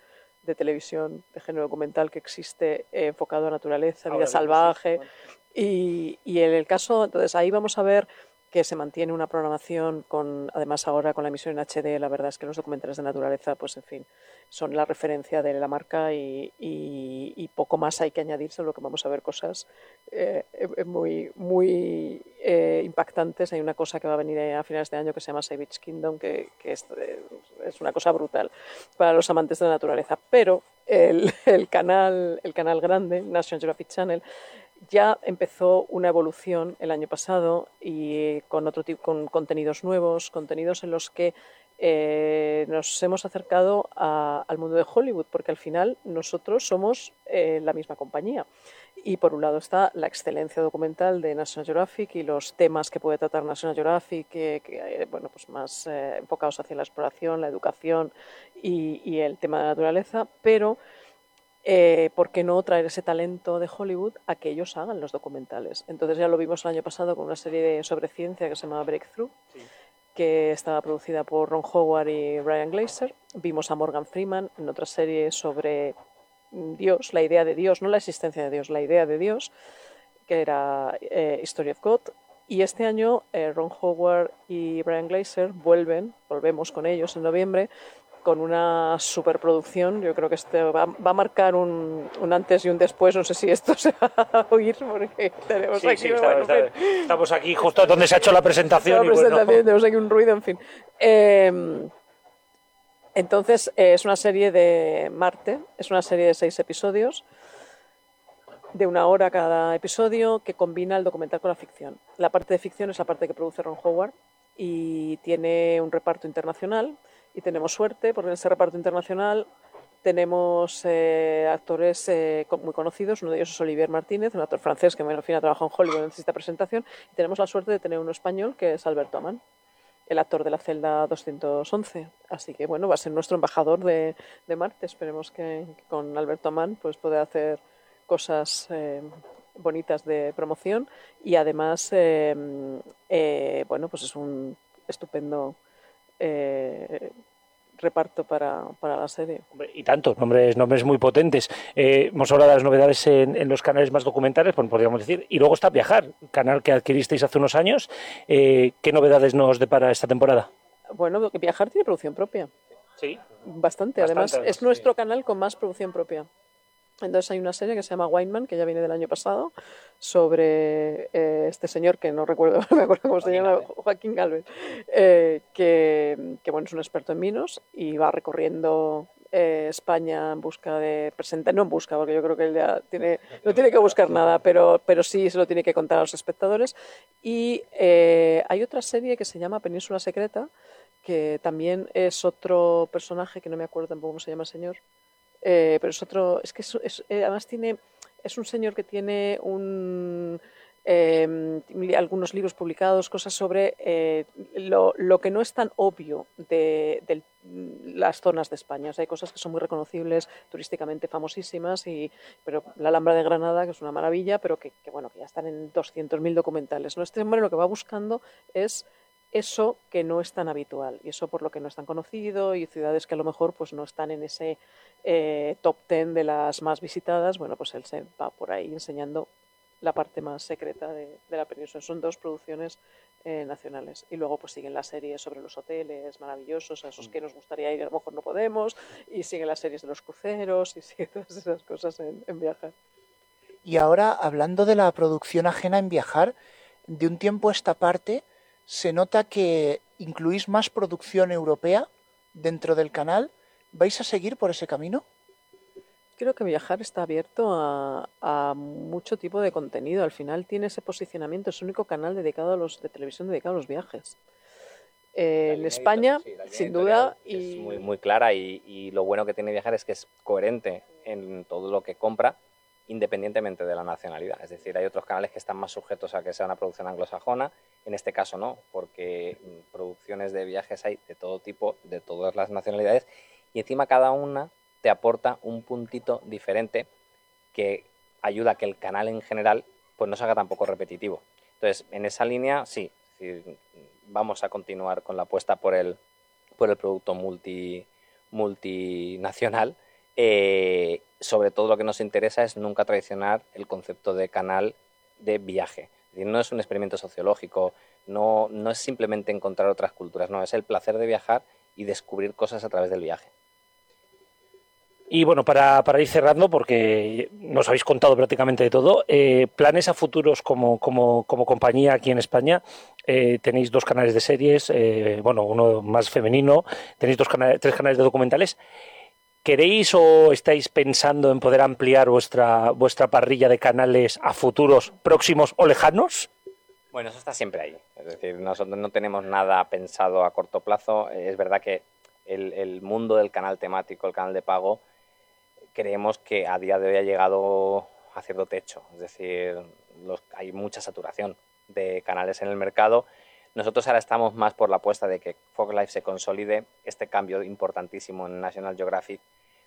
de televisión de género documental que existe eh, enfocado a naturaleza, vida salvaje. Sí, bueno. y, y en el caso, entonces ahí vamos a ver que se mantiene una programación con, además ahora con la emisión en HD, la verdad es que los documentales de naturaleza, pues en fin, son la referencia de la marca y, poco más hay que añadir, solo que vamos a ver cosas eh, eh, muy, muy eh, impactantes. Hay una cosa que va a venir a finales de año que se llama Savage Kingdom, que, que es, una cosa brutal para los amantes de la naturaleza. Pero el canal, el canal grande, National Geographic Channel, ya empezó una evolución el año pasado y con otro tipo, con contenidos nuevos, contenidos en los que eh, nos hemos acercado a- al mundo de Hollywood, porque al final nosotros somos eh, la misma compañía. Y por un lado está la excelencia documental de National Geographic y los temas que puede tratar National Geographic, que, eh, bueno, pues más eh, enfocados hacia la exploración, la educación y el tema de la naturaleza, pero eh, ¿por qué no traer ese talento de Hollywood a que ellos hagan los documentales? Entonces ya lo vimos el año pasado con una serie de, sobre ciencia que se llama Breakthrough, que estaba producida por Ron Howard y Ryan Glazer. Vimos a Morgan Freeman en otra serie sobre Dios, la idea de Dios, no la existencia de Dios, la idea de Dios, que era eh, History of God. Y este año eh, Ron Howard y Brian Glazer vuelven, volvemos con ellos en noviembre, con una superproducción. Yo creo que este va, va a marcar un, un antes y un después. No sé si esto se va a oír porque tenemos Sí, aquí. sí, está- bueno, está- en fin. estamos aquí justo donde se ha hecho la presentación. La y bueno, presentación, tenemos aquí un ruido, en fin. Eh, entonces, eh, es una serie de Marte, es una serie de seis episodios, de una hora cada episodio, que combina el documental con la ficción. La parte de ficción es la parte que produce Ron Howard y tiene un reparto internacional. Y tenemos suerte, porque en ese reparto internacional tenemos eh, actores eh, muy conocidos, uno de ellos es Olivier Martínez, un actor francés que al fin ha trabajado en Hollywood, necesita presentación, y tenemos la suerte de tener uno español que es Alberto Amán, el actor de la celda 211. Así que bueno, va a ser nuestro embajador de, de Marte. Esperemos que, que con Alberto Amán pues, pueda hacer cosas eh, bonitas de promoción y además, eh, eh, bueno, pues es un estupendo eh, reparto para, para la serie. Y tanto, nombres, nombres muy potentes. Eh, hemos hablado de las novedades en, en los canales más documentales, pues podríamos decir. Y luego está Viajar, canal que adquiristeis hace unos años. Eh, ¿Qué novedades nos depara esta temporada? Bueno, Viajar tiene producción propia. Sí. Bastante, Bastante, además además, es nuestro canal con más producción propia. Entonces hay una serie que se llama Wineman, que ya viene del año pasado, sobre eh, este señor que no recuerdo, no me acuerdo cómo se llama, Joaquín Galvez, eh, que, que, bueno, es un experto en vinos y va recorriendo eh, España en busca de presentar, no en busca, porque yo creo que él ya tiene, no tiene que buscar nada, pero, pero sí se lo tiene que contar a los espectadores. Y hay otra serie que se llama Península Secreta, que también es otro personaje que no me acuerdo tampoco cómo se llama el señor, eh, pero es otro, es que es, eh, además tiene, es un señor que tiene un, eh, algunos libros publicados, cosas sobre eh, lo, lo que no es tan obvio de, las zonas de España. Hay cosas que son muy reconocibles, turísticamente famosísimas, y, pero la Alhambra de Granada, que es una maravilla, pero que, que, bueno, que ya están en 200.000 documentales. ¿no? Este hombre lo que va buscando es eso que no es tan habitual y eso por lo que no es tan conocido y ciudades que a lo mejor pues no están en ese eh, top 10 de las más visitadas, bueno, pues él se va por ahí enseñando la parte más secreta de, de la península. Son dos producciones eh, nacionales. Y luego pues siguen las series sobre los hoteles maravillosos, a esos que nos gustaría ir y a lo mejor no podemos, y siguen las series de los cruceros, y siguen todas esas cosas en, en viajar. Y ahora, hablando de la producción ajena en viajar, de un tiempo a esta parte, se nota que incluís más producción europea dentro del canal. ¿Vais a seguir por ese camino? Creo que viajar está abierto a, a mucho tipo de contenido. Al final tiene ese posicionamiento, es el único canal dedicado a los de televisión dedicado a los viajes. Eh, en España, Sí, sin duda, Es muy, muy clara y, y lo bueno que tiene viajar es que es coherente en todo lo que compra independientemente de la nacionalidad. Es decir, hay otros canales que están más sujetos a que sea una producción anglosajona, en este caso no, porque mm, producciones de viajes hay de todo tipo, de todas las nacionalidades, y encima cada una te aporta un puntito diferente que ayuda a que el canal en general pues no se haga tampoco repetitivo. Entonces, en esa línea, sí, vamos a continuar con la apuesta por el, por el producto multi, multinacional. Eh, sobre todo lo que nos interesa es nunca traicionar el concepto de canal de viaje. No es un experimento sociológico, no, no es simplemente encontrar otras culturas, no, es el placer de viajar y descubrir cosas a través del viaje. Y bueno, para, para, ir cerrando, porque nos habéis contado prácticamente de todo, eh, planes a futuros como, como, como, compañía aquí en España. Eh, tenéis dos canales de series, bueno, uno más femenino, tenéis dos canales, tres canales de documentales. ¿Queréis o estáis pensando en poder ampliar vuestra, vuestra parrilla de canales a futuros próximos o lejanos? Bueno, eso está siempre ahí. Es decir, nosotros no tenemos nada pensado a corto plazo. Es verdad que el, el mundo del canal temático, el canal de pago, creemos que a día de hoy ha llegado a cierto techo. Es decir, los, hay mucha saturación de canales en el mercado. Nosotros ahora estamos más por la apuesta de que Fox Life se consolide, este cambio importantísimo en National Geographic,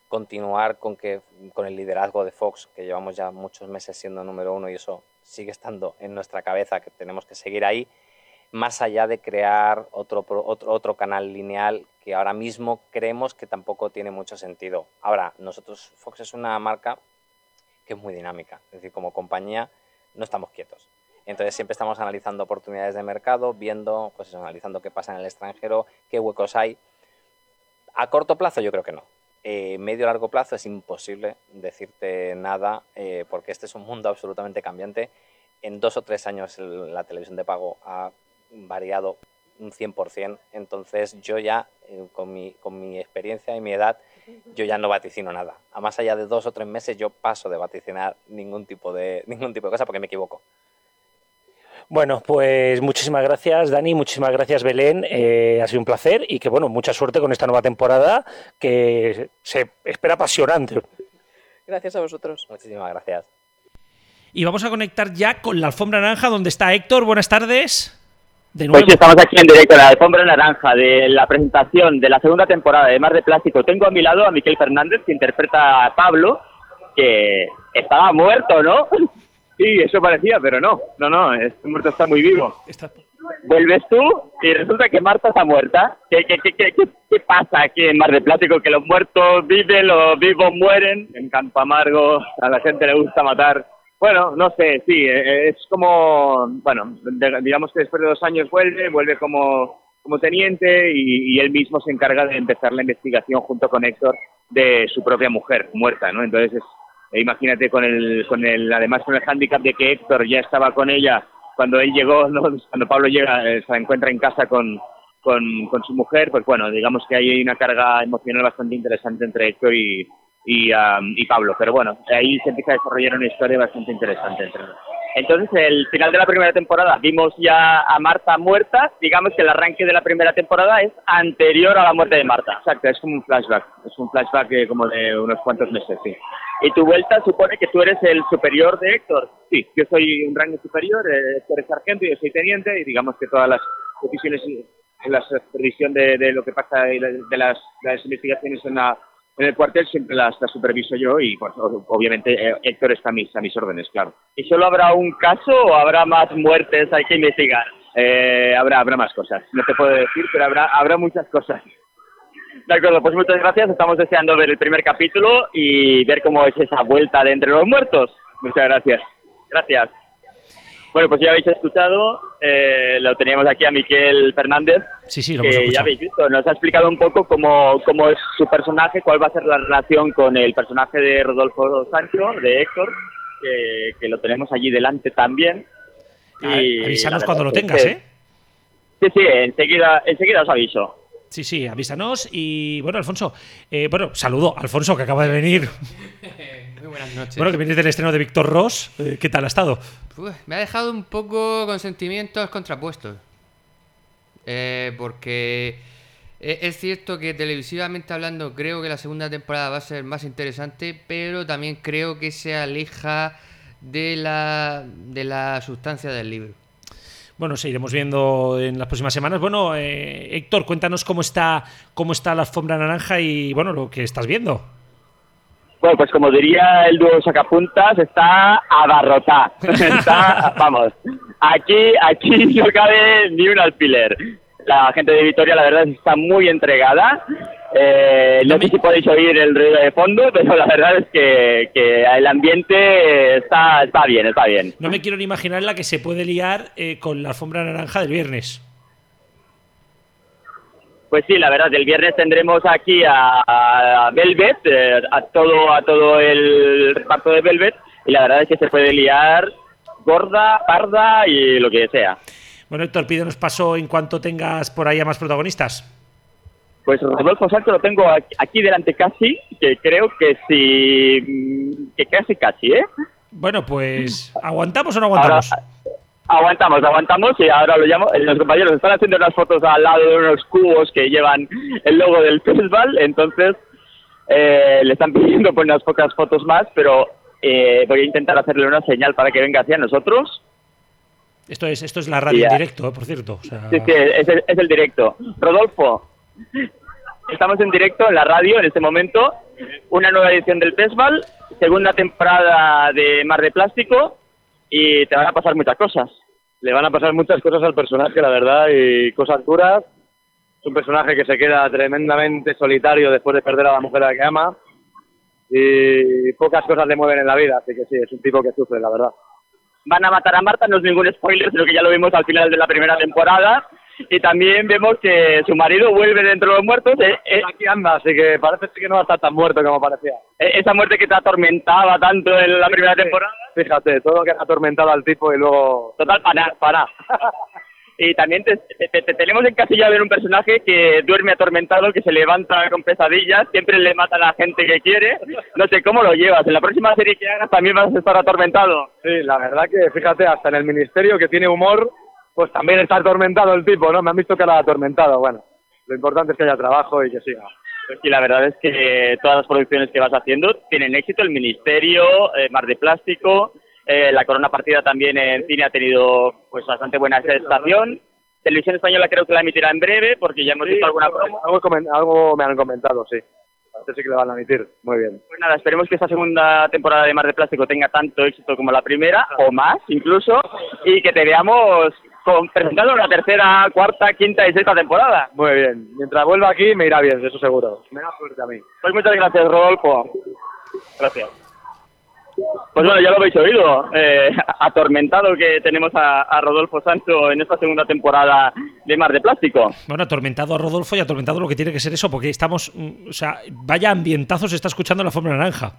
continuar con, que, con el liderazgo de Fox, que llevamos ya muchos meses siendo número uno y eso sigue estando en nuestra cabeza, que tenemos que seguir ahí, más allá de crear otro, otro, otro canal lineal que ahora mismo creemos que tampoco tiene mucho sentido. Ahora, nosotros, Fox es una marca que es muy dinámica, es decir, como compañía no estamos quietos. Entonces siempre estamos analizando oportunidades de mercado, viendo, pues eso, analizando qué pasa en el extranjero, qué huecos hay. A corto plazo yo creo que no. Eh, medio largo plazo es imposible decirte nada eh, porque este es un mundo absolutamente cambiante. En dos o tres años la televisión de pago ha variado un 100%, entonces yo ya, eh, con, mi, con mi experiencia y mi edad, yo ya no vaticino nada. A más allá de dos o tres meses yo paso de vaticinar ningún tipo de, ningún tipo de cosa porque me equivoco. Bueno, pues muchísimas gracias Dani, muchísimas gracias Belén, eh, ha sido un placer y que bueno, mucha suerte con esta nueva temporada que se espera apasionante. Gracias a vosotros. Muchísimas gracias. Y vamos a conectar ya con la alfombra naranja donde está Héctor, buenas tardes. De nuevo. Pues estamos aquí en directo en la alfombra naranja de la presentación de la segunda temporada de Mar de Plástico. Tengo a mi lado a Miquel Fernández que interpreta a Pablo, que estaba muerto, ¿no? Sí, eso parecía, pero no. No, no, este muerto está muy vivo. Vuelves tú y resulta que Marta está muerta. ¿Qué, qué, qué, qué, qué pasa aquí en Mar de Plástico? Que los muertos viven, los vivos mueren. En Campo Amargo a la gente le gusta matar. Bueno, no sé, sí, es como, bueno, digamos que después de dos años vuelve, vuelve como, como teniente y, y, él mismo se encarga de empezar la investigación junto con Héctor de su propia mujer muerta, ¿no? Entonces es, e imagínate con el, con el, además con el hándicap de que Héctor ya estaba con ella cuando él llegó, ¿no? cuando Pablo llega, eh, se encuentra en casa con, con, con, su mujer, pues bueno, digamos que hay una carga emocional bastante interesante entre Héctor y, y, y Pablo, pero bueno, ahí se empieza a desarrollar una historia bastante interesante entre entonces, el final de la primera temporada vimos ya a Marta muerta. Digamos que el arranque de la primera temporada es anterior a la muerte de Marta. Exacto, es como un flashback. Es un flashback de como de unos cuantos meses, sí. Y tu vuelta supone que tú eres el superior de Héctor. Sí, yo soy un rango superior, eh, Héctor es sargento y yo soy teniente. Y digamos que todas las decisiones en la supervisión de, de lo que pasa y de las, las investigaciones en la en el cuartel siempre las, las superviso yo y pues obviamente eh, Héctor está a mis, a mis órdenes, claro. ¿Y solo habrá un caso o habrá más muertes hay que investigar? Eh, habrá, habrá más cosas, no te puedo decir, pero habrá, habrá muchas cosas. De acuerdo, pues muchas gracias. Estamos deseando ver el primer capítulo y ver cómo es esa vuelta de entre los muertos. Muchas gracias. Gracias. Bueno, pues ya habéis escuchado, eh, lo teníamos aquí a Miquel Fernández. Sí, sí, lo que hemos ya habéis visto, nos ha explicado un poco cómo, cómo es su personaje, cuál va a ser la relación con el personaje de Rodolfo Sancho, de Héctor, que, que lo tenemos allí delante también. Y avísanos cuando lo tengas, ¿eh? Sí, sí, enseguida, enseguida os aviso. Sí, sí, avísanos. Y bueno, Alfonso, eh, bueno, saludo, Alfonso, que acaba de venir. Muy buenas noches. Bueno, que vienes del estreno de Víctor Ross. Eh, ¿Qué tal ha estado? Pues, me ha dejado un poco con sentimientos contrapuestos. Eh, porque es cierto que televisivamente hablando creo que la segunda temporada va a ser más interesante, pero también creo que se aleja de la, de la sustancia del libro. Bueno, seguiremos viendo en las próximas semanas. Bueno, eh, Héctor, cuéntanos cómo está, cómo está la alfombra naranja y bueno, lo que estás viendo. Bueno, pues como diría el dúo Sacapuntas, está abarrotada. Está, vamos, aquí, aquí no cabe ni un alfiler. La gente de Vitoria, la verdad, está muy entregada. Eh, no sé si podéis oír el ruido de fondo, pero la verdad es que, que el ambiente está, está bien, está bien. No me quiero ni imaginar la que se puede liar eh, con la alfombra naranja del viernes. Pues sí, la verdad, el viernes tendremos aquí a, a Velvet, eh, a todo a todo el reparto de Velvet, y la verdad es que se puede liar gorda, parda y lo que sea. Bueno, Héctor, pídenos paso en cuanto tengas por ahí a más protagonistas. Pues Rodolfo Sancho lo tengo aquí- delante casi, que creo que sí, que casi casi, ¿eh? Bueno, pues, ¿aguantamos o no aguantamos? Ahora- aguantamos, aguantamos y ahora lo llamo. Los compañeros están haciendo unas fotos al lado de unos cubos que llevan el logo del festival, entonces eh, le están pidiendo pues unas pocas fotos más, pero eh, voy a intentar hacerle una señal para que venga hacia nosotros. Esto es, esto es la radio en directo, por cierto. o sea- Sí, sí, es el, es el directo. Rodolfo, estamos en directo en la radio en este momento. Una nueva edición del festival, segunda temporada de Mar de Plástico y te van a pasar muchas cosas. Le van a pasar muchas cosas al personaje, la verdad, y cosas duras. Es un personaje que se queda tremendamente solitario después de perder a la mujer a la que ama. Y pocas cosas le mueven en la vida, así que sí, es un tipo que sufre, la verdad. Van a matar a Marta, no es ningún spoiler, sino que ya lo vimos al final de la primera temporada. Y también vemos que su marido vuelve dentro de los muertos. eh, eh, Aquí anda, así que parece que no va a estar tan muerto como parecía. eh, esa muerte que te atormentaba tanto en la primera temporada. Fíjate, todo lo que ha atormentado al tipo y luego... Total, para, para. y también te, te- te- tenemos encasillado en un personaje que duerme atormentado, que se levanta con pesadillas, siempre le mata a la gente que quiere. No sé cómo lo llevas. En la próxima serie que hagas también vas a estar atormentado. Sí, la verdad que, fíjate, hasta en el ministerio que tiene humor, pues también está atormentado el tipo, ¿no? Me han visto que era atormentado, bueno. Lo importante es que haya trabajo y que siga. Pues sí, la verdad es que todas las producciones que vas haciendo tienen éxito. El Ministerio, eh, Mar de Plástico, eh, La Corona Partida también en cine ha tenido pues bastante buena aceptación. Televisión Española creo que la emitirá en breve porque ya hemos visto alguna promo. Algo, algo me han comentado, sí. Parece sí que le van a emitir. Muy bien. Pues nada, esperemos que esta segunda temporada de Mar de Plástico tenga tanto éxito como la primera, o más incluso, y que te veamos con, presentando una tercera, cuarta, quinta y sexta temporada. Muy bien. Mientras vuelva aquí me irá bien, eso seguro. Me da suerte a mí. Pues muchas gracias, Rodolfo. Gracias. Pues bueno, ya lo habéis oído. eh, atormentado que tenemos a, a Rodolfo Sancho en esta segunda temporada de Mar de Plástico. Bueno, atormentado a Rodolfo y atormentado lo que tiene que ser eso, porque estamos. mm, O sea, vaya ambientazo se está escuchando la forma naranja.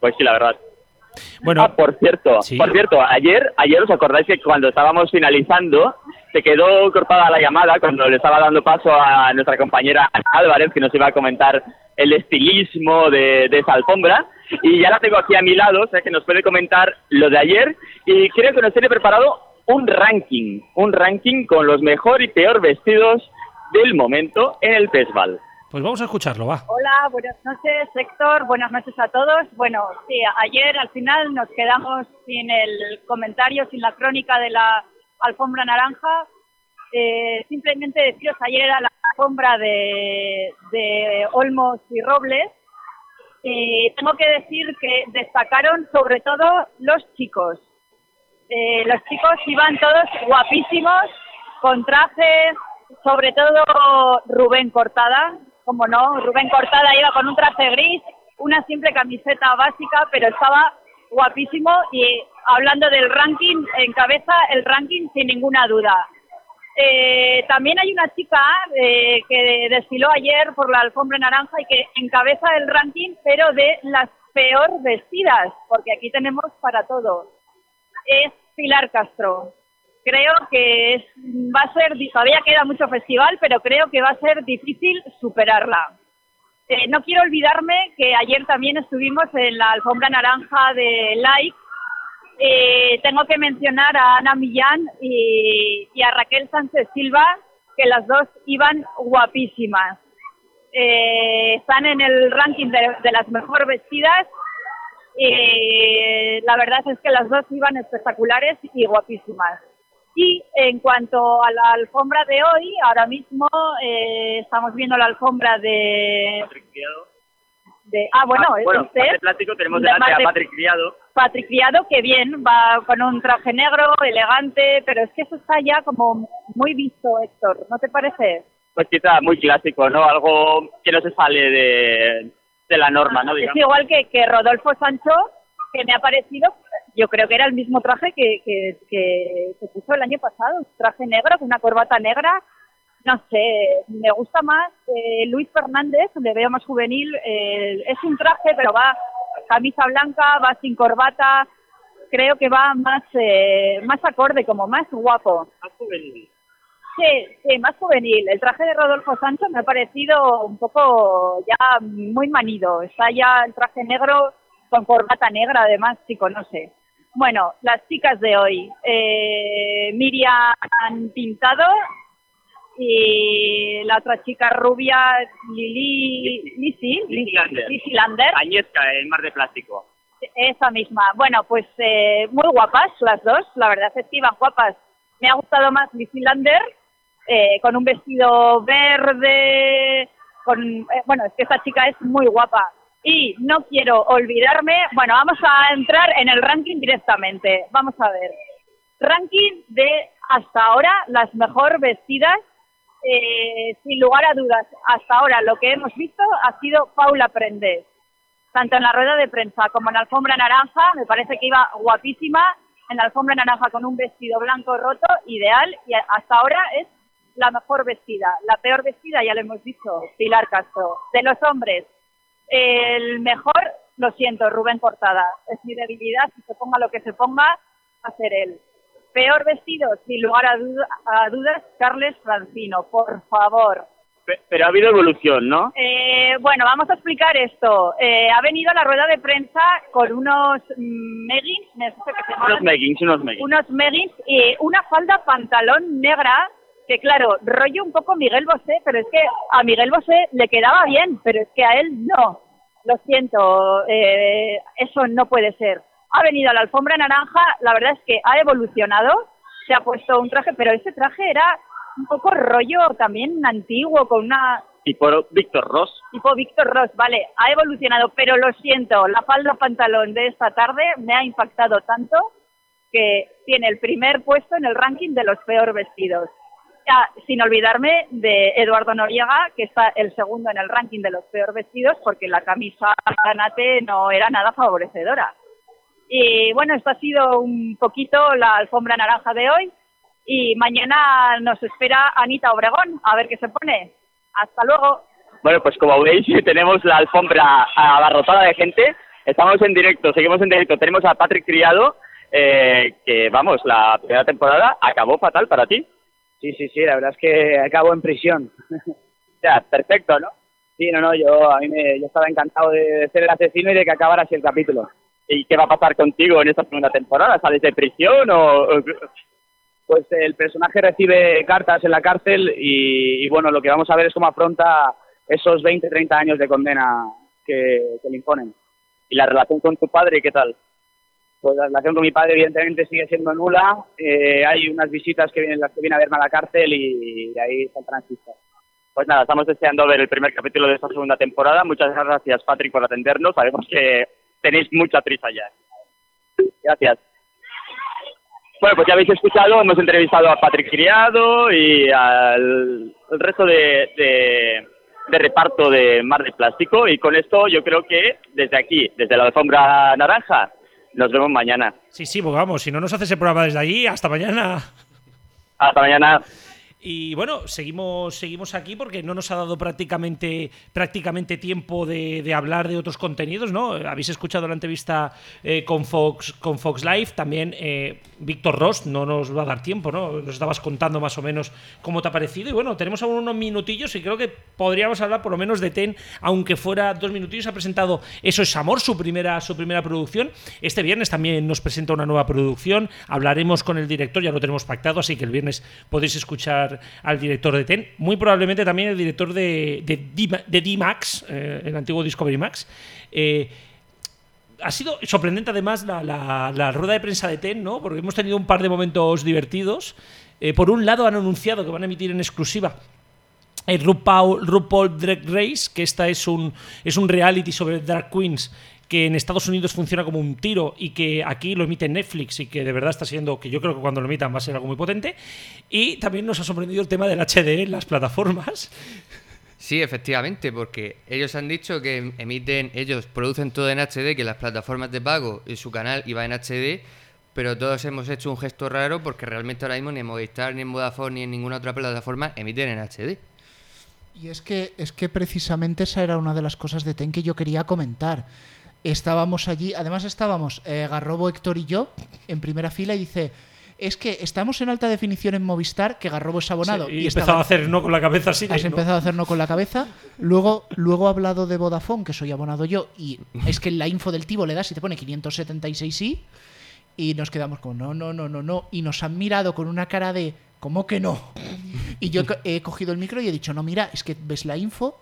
Pues sí, la verdad. Bueno, Ah, por cierto, por cierto, ayer, ayer os acordáis que cuando estábamos finalizando se quedó cortada la llamada cuando le estaba dando paso a nuestra compañera Álvarez que nos iba a comentar el estilismo de, de esa alfombra y ya la tengo aquí a mi lado, o sea que nos puede comentar lo de ayer y creo que nos tiene preparado un ranking, un ranking con los mejor y peor vestidos del momento en el festival. Pues vamos a escucharlo, va. Hola, buenas noches, Héctor. Buenas noches a todos. Bueno, sí, ayer al final nos quedamos sin el comentario, sin la crónica de la alfombra naranja. Eh, simplemente deciros, ayer era la alfombra de, de Olmos y Robles. Y tengo que decir que destacaron sobre todo los chicos. Eh, los chicos iban todos guapísimos, con trajes, sobre todo Rubén Cortada, como no, Rubén Cortada iba con un traje gris, una simple camiseta básica, pero estaba guapísimo y hablando del ranking, encabeza el ranking sin ninguna duda. Eh, también hay una chica eh, que desfiló ayer por la alfombra naranja y que encabeza el ranking, pero de las peor vestidas, porque aquí tenemos para todo. Es Pilar Castro. Creo que es, va a ser, todavía queda mucho festival, pero creo que va a ser difícil superarla. Eh, no quiero olvidarme que ayer también estuvimos en la alfombra naranja de Like. Eh, tengo que mencionar a Ana Millán y, a Raquel Sánchez Silva, que las dos iban guapísimas. Eh, están en el ranking de, las mejor vestidas. y la verdad es que las dos iban espectaculares y guapísimas. Y en cuanto a la alfombra de hoy, ahora mismo eh, estamos viendo la alfombra de De, ah, bueno, Ah, bueno, Mar de plástico tenemos de delante Mar a de- Patrick Criado. Patrick Criado, que bien, va con un traje negro, elegante, pero es que eso está ya como muy visto, Héctor, ¿no te parece? Pues quizá muy clásico, ¿no? Algo que no se sale de, de la norma, ¿no? Es Digamos. igual que, que Rodolfo Sancho, que me ha parecido, yo creo que era el mismo traje que, que, que se puso el año pasado, un traje negro con una corbata negra. No sé, me gusta más eh, Luis Fernández, le veo más juvenil. eh, es un traje, pero va camisa blanca, va sin corbata. Creo que va más, eh, más acorde, como más guapo. Más juvenil. Sí, sí, más juvenil. El traje de Rodolfo Sancho me ha parecido un poco ya muy manido. Está ya el traje negro con corbata negra, además, si conoce. Bueno, las chicas de hoy. Eh, Miriam Pintado y la otra chica rubia, Lili... Lisi, Lizzy Lander. Añezca, el mar de plástico. Esa misma. Bueno, pues eh, muy guapas las dos. La verdad es que iban guapas. Me ha gustado más Lizzy Lander eh, con un vestido verde. Con, eh, bueno, es que esta chica es muy guapa. Y no quiero olvidarme. Bueno, vamos a entrar en el ranking directamente. Vamos a ver. Ranking de hasta ahora las mejor vestidas. Eh, sin lugar a dudas, hasta ahora lo que hemos visto ha sido Paula Prendes tanto en la rueda de prensa como en la alfombra naranja, me parece que iba guapísima, en la alfombra naranja con un vestido blanco roto, ideal, y hasta ahora es la mejor vestida. La peor vestida, ya lo hemos dicho, Pilar Castro. De los hombres, el mejor, lo siento, Rubén Cortada. Es mi debilidad, si se ponga lo que se ponga, ser él. Peor vestido, sin lugar a, duda- a dudas, Carles Francino, por favor. Pe- Pero ha habido evolución, ¿no? Eh, bueno, vamos a explicar esto. Eh, ha venido a la rueda de prensa con unos meggings, me Unos meggings, unos meggings. unos meggings y una falda pantalón negra que claro, rollo un poco Miguel Bosé, pero es que a Miguel Bosé le quedaba bien, pero es que a él no. Lo siento, eh, eso no puede ser. Ha venido a la alfombra naranja, la verdad es que ha evolucionado, se ha puesto un traje, pero ese traje era un poco rollo también antiguo, con una por Víctor Ross. tipo Víctor Ross, vale, ha evolucionado, pero lo siento, la falda pantalón de esta tarde me ha impactado tanto que tiene el primer puesto en el ranking de los peor vestidos. Ya, sin olvidarme de Eduardo Noriega, que está el segundo en el ranking de los peor vestidos, porque la camisa granate no era nada favorecedora. Y bueno, esto ha sido un poquito la alfombra naranja de hoy. Y mañana nos espera Anita Obregón, a ver qué se pone. Hasta luego. Bueno, pues como veis, tenemos la alfombra abarrotada de gente. Estamos en directo, seguimos en directo. Tenemos a Patrick Criado, eh, que vamos, la primera temporada acabó fatal para ti. Sí, sí, sí, la verdad es que acabo en prisión. Ya, perfecto, ¿no? Sí, no, no, yo, a mí me, yo estaba encantado de ser el asesino y de que acabara así el capítulo. ¿Y qué va a pasar contigo en esta segunda temporada? ¿Sales de prisión o...? Pues el personaje recibe cartas en la cárcel y, y bueno, lo que vamos a ver es cómo afronta esos 20, 30 años de condena que, que le imponen. ¿Y la relación con tu padre qué tal? Pues la relación con mi padre evidentemente sigue siendo nula. Eh, hay unas visitas que vienen, las que viene a verme a la cárcel y de ahí saltan chispas. Pues nada, estamos deseando ver el primer capítulo de esta segunda temporada. Muchas gracias, Patrick, por atendernos. Sabemos que tenéis mucha prisa ya. Gracias. Bueno, pues ya habéis escuchado, hemos entrevistado a Patrick Criado y al el resto de, de, de reparto de Mar de Plástico. Y con esto yo creo que desde aquí, desde la alfombra naranja, nos vemos mañana. Sí, sí, pues vamos, si no nos hace ese programa desde allí, hasta mañana. Hasta mañana. Y bueno, seguimos, seguimos aquí porque no nos ha dado prácticamente, prácticamente tiempo de, hablar de otros contenidos, ¿no? Habéis escuchado la entrevista eh, con, Fox, con Fox Live, también eh, Víctor Ross, no nos va a dar tiempo, ¿no? Nos estabas contando más o menos cómo te ha parecido. Y bueno, tenemos aún unos minutillos y creo que podríamos hablar por lo menos de Ten, aunque fuera dos minutillos. Ha presentado Eso es Amor, su primera, su primera producción. Este viernes también nos presenta una nueva producción. Hablaremos con el director, ya lo tenemos pactado, así que el viernes podéis escuchar al director de Ten. Muy probablemente también el director de, de, D-Max, eh, el antiguo Discovery Max. Eh, ha sido sorprendente además la rueda de prensa de TEN, ¿no? Porque hemos tenido un par de momentos divertidos. Eh, por un lado han anunciado que van a emitir en exclusiva el RuPaul, RuPaul Drag Race, que esta es un, es un reality sobre drag queens que en Estados Unidos funciona como un tiro y que aquí lo emite Netflix y que de verdad está siendo, que yo creo que cuando lo emitan va a ser algo muy potente. Y también nos ha sorprendido el tema del HD en las plataformas. Sí, efectivamente, porque ellos han dicho que emiten, ellos producen todo en HD, que las plataformas de pago y su canal iba en HD, pero todos hemos hecho un gesto raro porque realmente ahora mismo ni en Movistar, ni en Vodafone, ni en ninguna otra plataforma emiten en HD. Y es que, es que precisamente esa era una de las cosas de TEN que yo quería comentar. Estábamos allí, además estábamos eh, Garrobo, Héctor y yo en primera fila y dice, es que estamos en alta definición en Movistar, que Garrobo es abonado. Sí, y, empezado a hacer no con la cabeza así. Has empezado a hacer no con la cabeza. Luego, luego ha hablado de Vodafone, que soy abonado yo, y es que en la info del Tivo le das y te pone 576 y y nos quedamos como, no, no, no, no, no. Y nos han mirado con una cara de, ¿cómo que no? Y yo he cogido el micro y he dicho, no, mira, es que ves la info,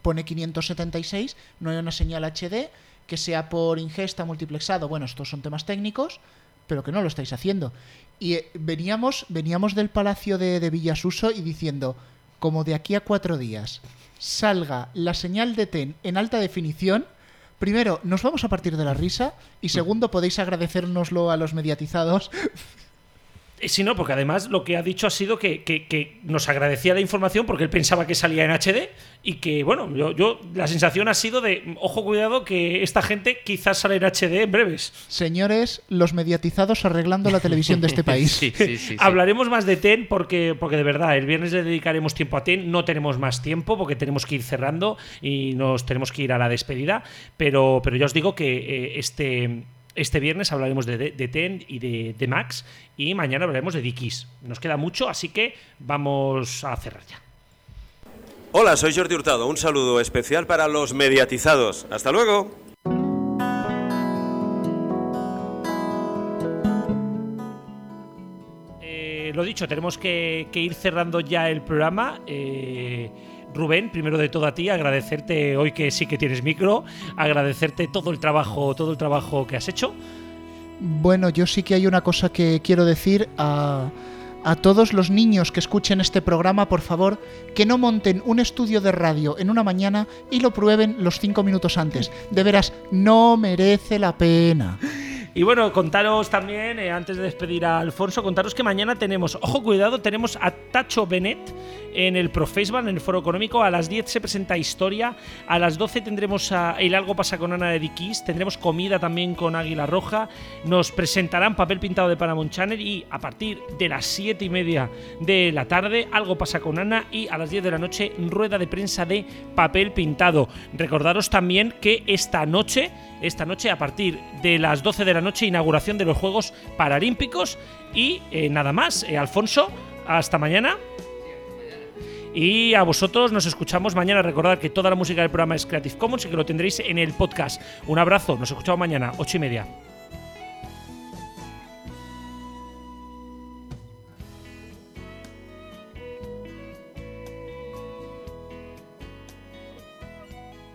pone 576, no hay una señal HD, que sea por ingesta, multiplexado. Bueno, estos son temas técnicos, pero que no lo estáis haciendo. Y eh, veníamos, veníamos del palacio de, de Villasuso y diciendo, como de aquí a cuatro días salga la señal de TEN en alta definición, primero, nos vamos a partir de la risa y segundo, podéis agradecérnoslo a los mediatizados. Eh, Sí, no, porque además lo que ha dicho ha sido que, que- que nos agradecía la información porque él pensaba que salía en HD y que, bueno, yo, yo la sensación ha sido de, ojo, cuidado, que esta gente quizás sale en HD en breves. Señores, los mediatizados arreglando la televisión de este país. Hablaremos más de TEN porque, porque de verdad, el viernes le dedicaremos tiempo a TEN. No tenemos más tiempo porque tenemos que ir cerrando y nos tenemos que ir a la despedida. Pero, pero ya os digo que eh, este, este viernes hablaremos de, de, de TEN y de, de Max y mañana hablaremos de Dickies. Nos queda mucho, así que vamos a cerrar ya. Hola, soy Jordi Hurtado. Un saludo especial para los mediatizados. Hasta luego. Eh, lo dicho, tenemos que, que ir cerrando ya el programa. Eh, Rubén, primero de todo a ti, agradecerte hoy que sí que tienes micro, agradecerte todo el trabajo, todo el trabajo que has hecho. Bueno, yo sí que hay una cosa que quiero decir a, a todos los niños que escuchen este programa, por favor, que no monten un estudio de radio en una mañana y lo prueben los cinco minutos antes. De veras, no merece la pena. Y bueno, contaros también, eh, antes de despedir a Alfonso, contaros que mañana tenemos, ojo, cuidado, tenemos a Tacho Benet en el Profesban, en el Foro Económico. A las 10 se presenta Historia. A las 12 tendremos a El Algo pasa con Ana de Dikis. Tendremos comida también con Águila Roja. Nos presentarán papel pintado de Paramount Channel. Y a partir de las 7 y media de la tarde, Algo pasa con Ana. Y a las 10 de la noche, rueda de prensa de papel pintado. Recordaros también que esta noche esta noche a partir de las 12 de la noche inauguración de los Juegos Paralímpicos y eh, nada más. Eh, Alfonso, hasta mañana. Y a vosotros nos escuchamos mañana. Recordad que toda la música del programa es Creative Commons y que lo tendréis en el podcast. Un abrazo, nos escuchamos mañana, ocho y media.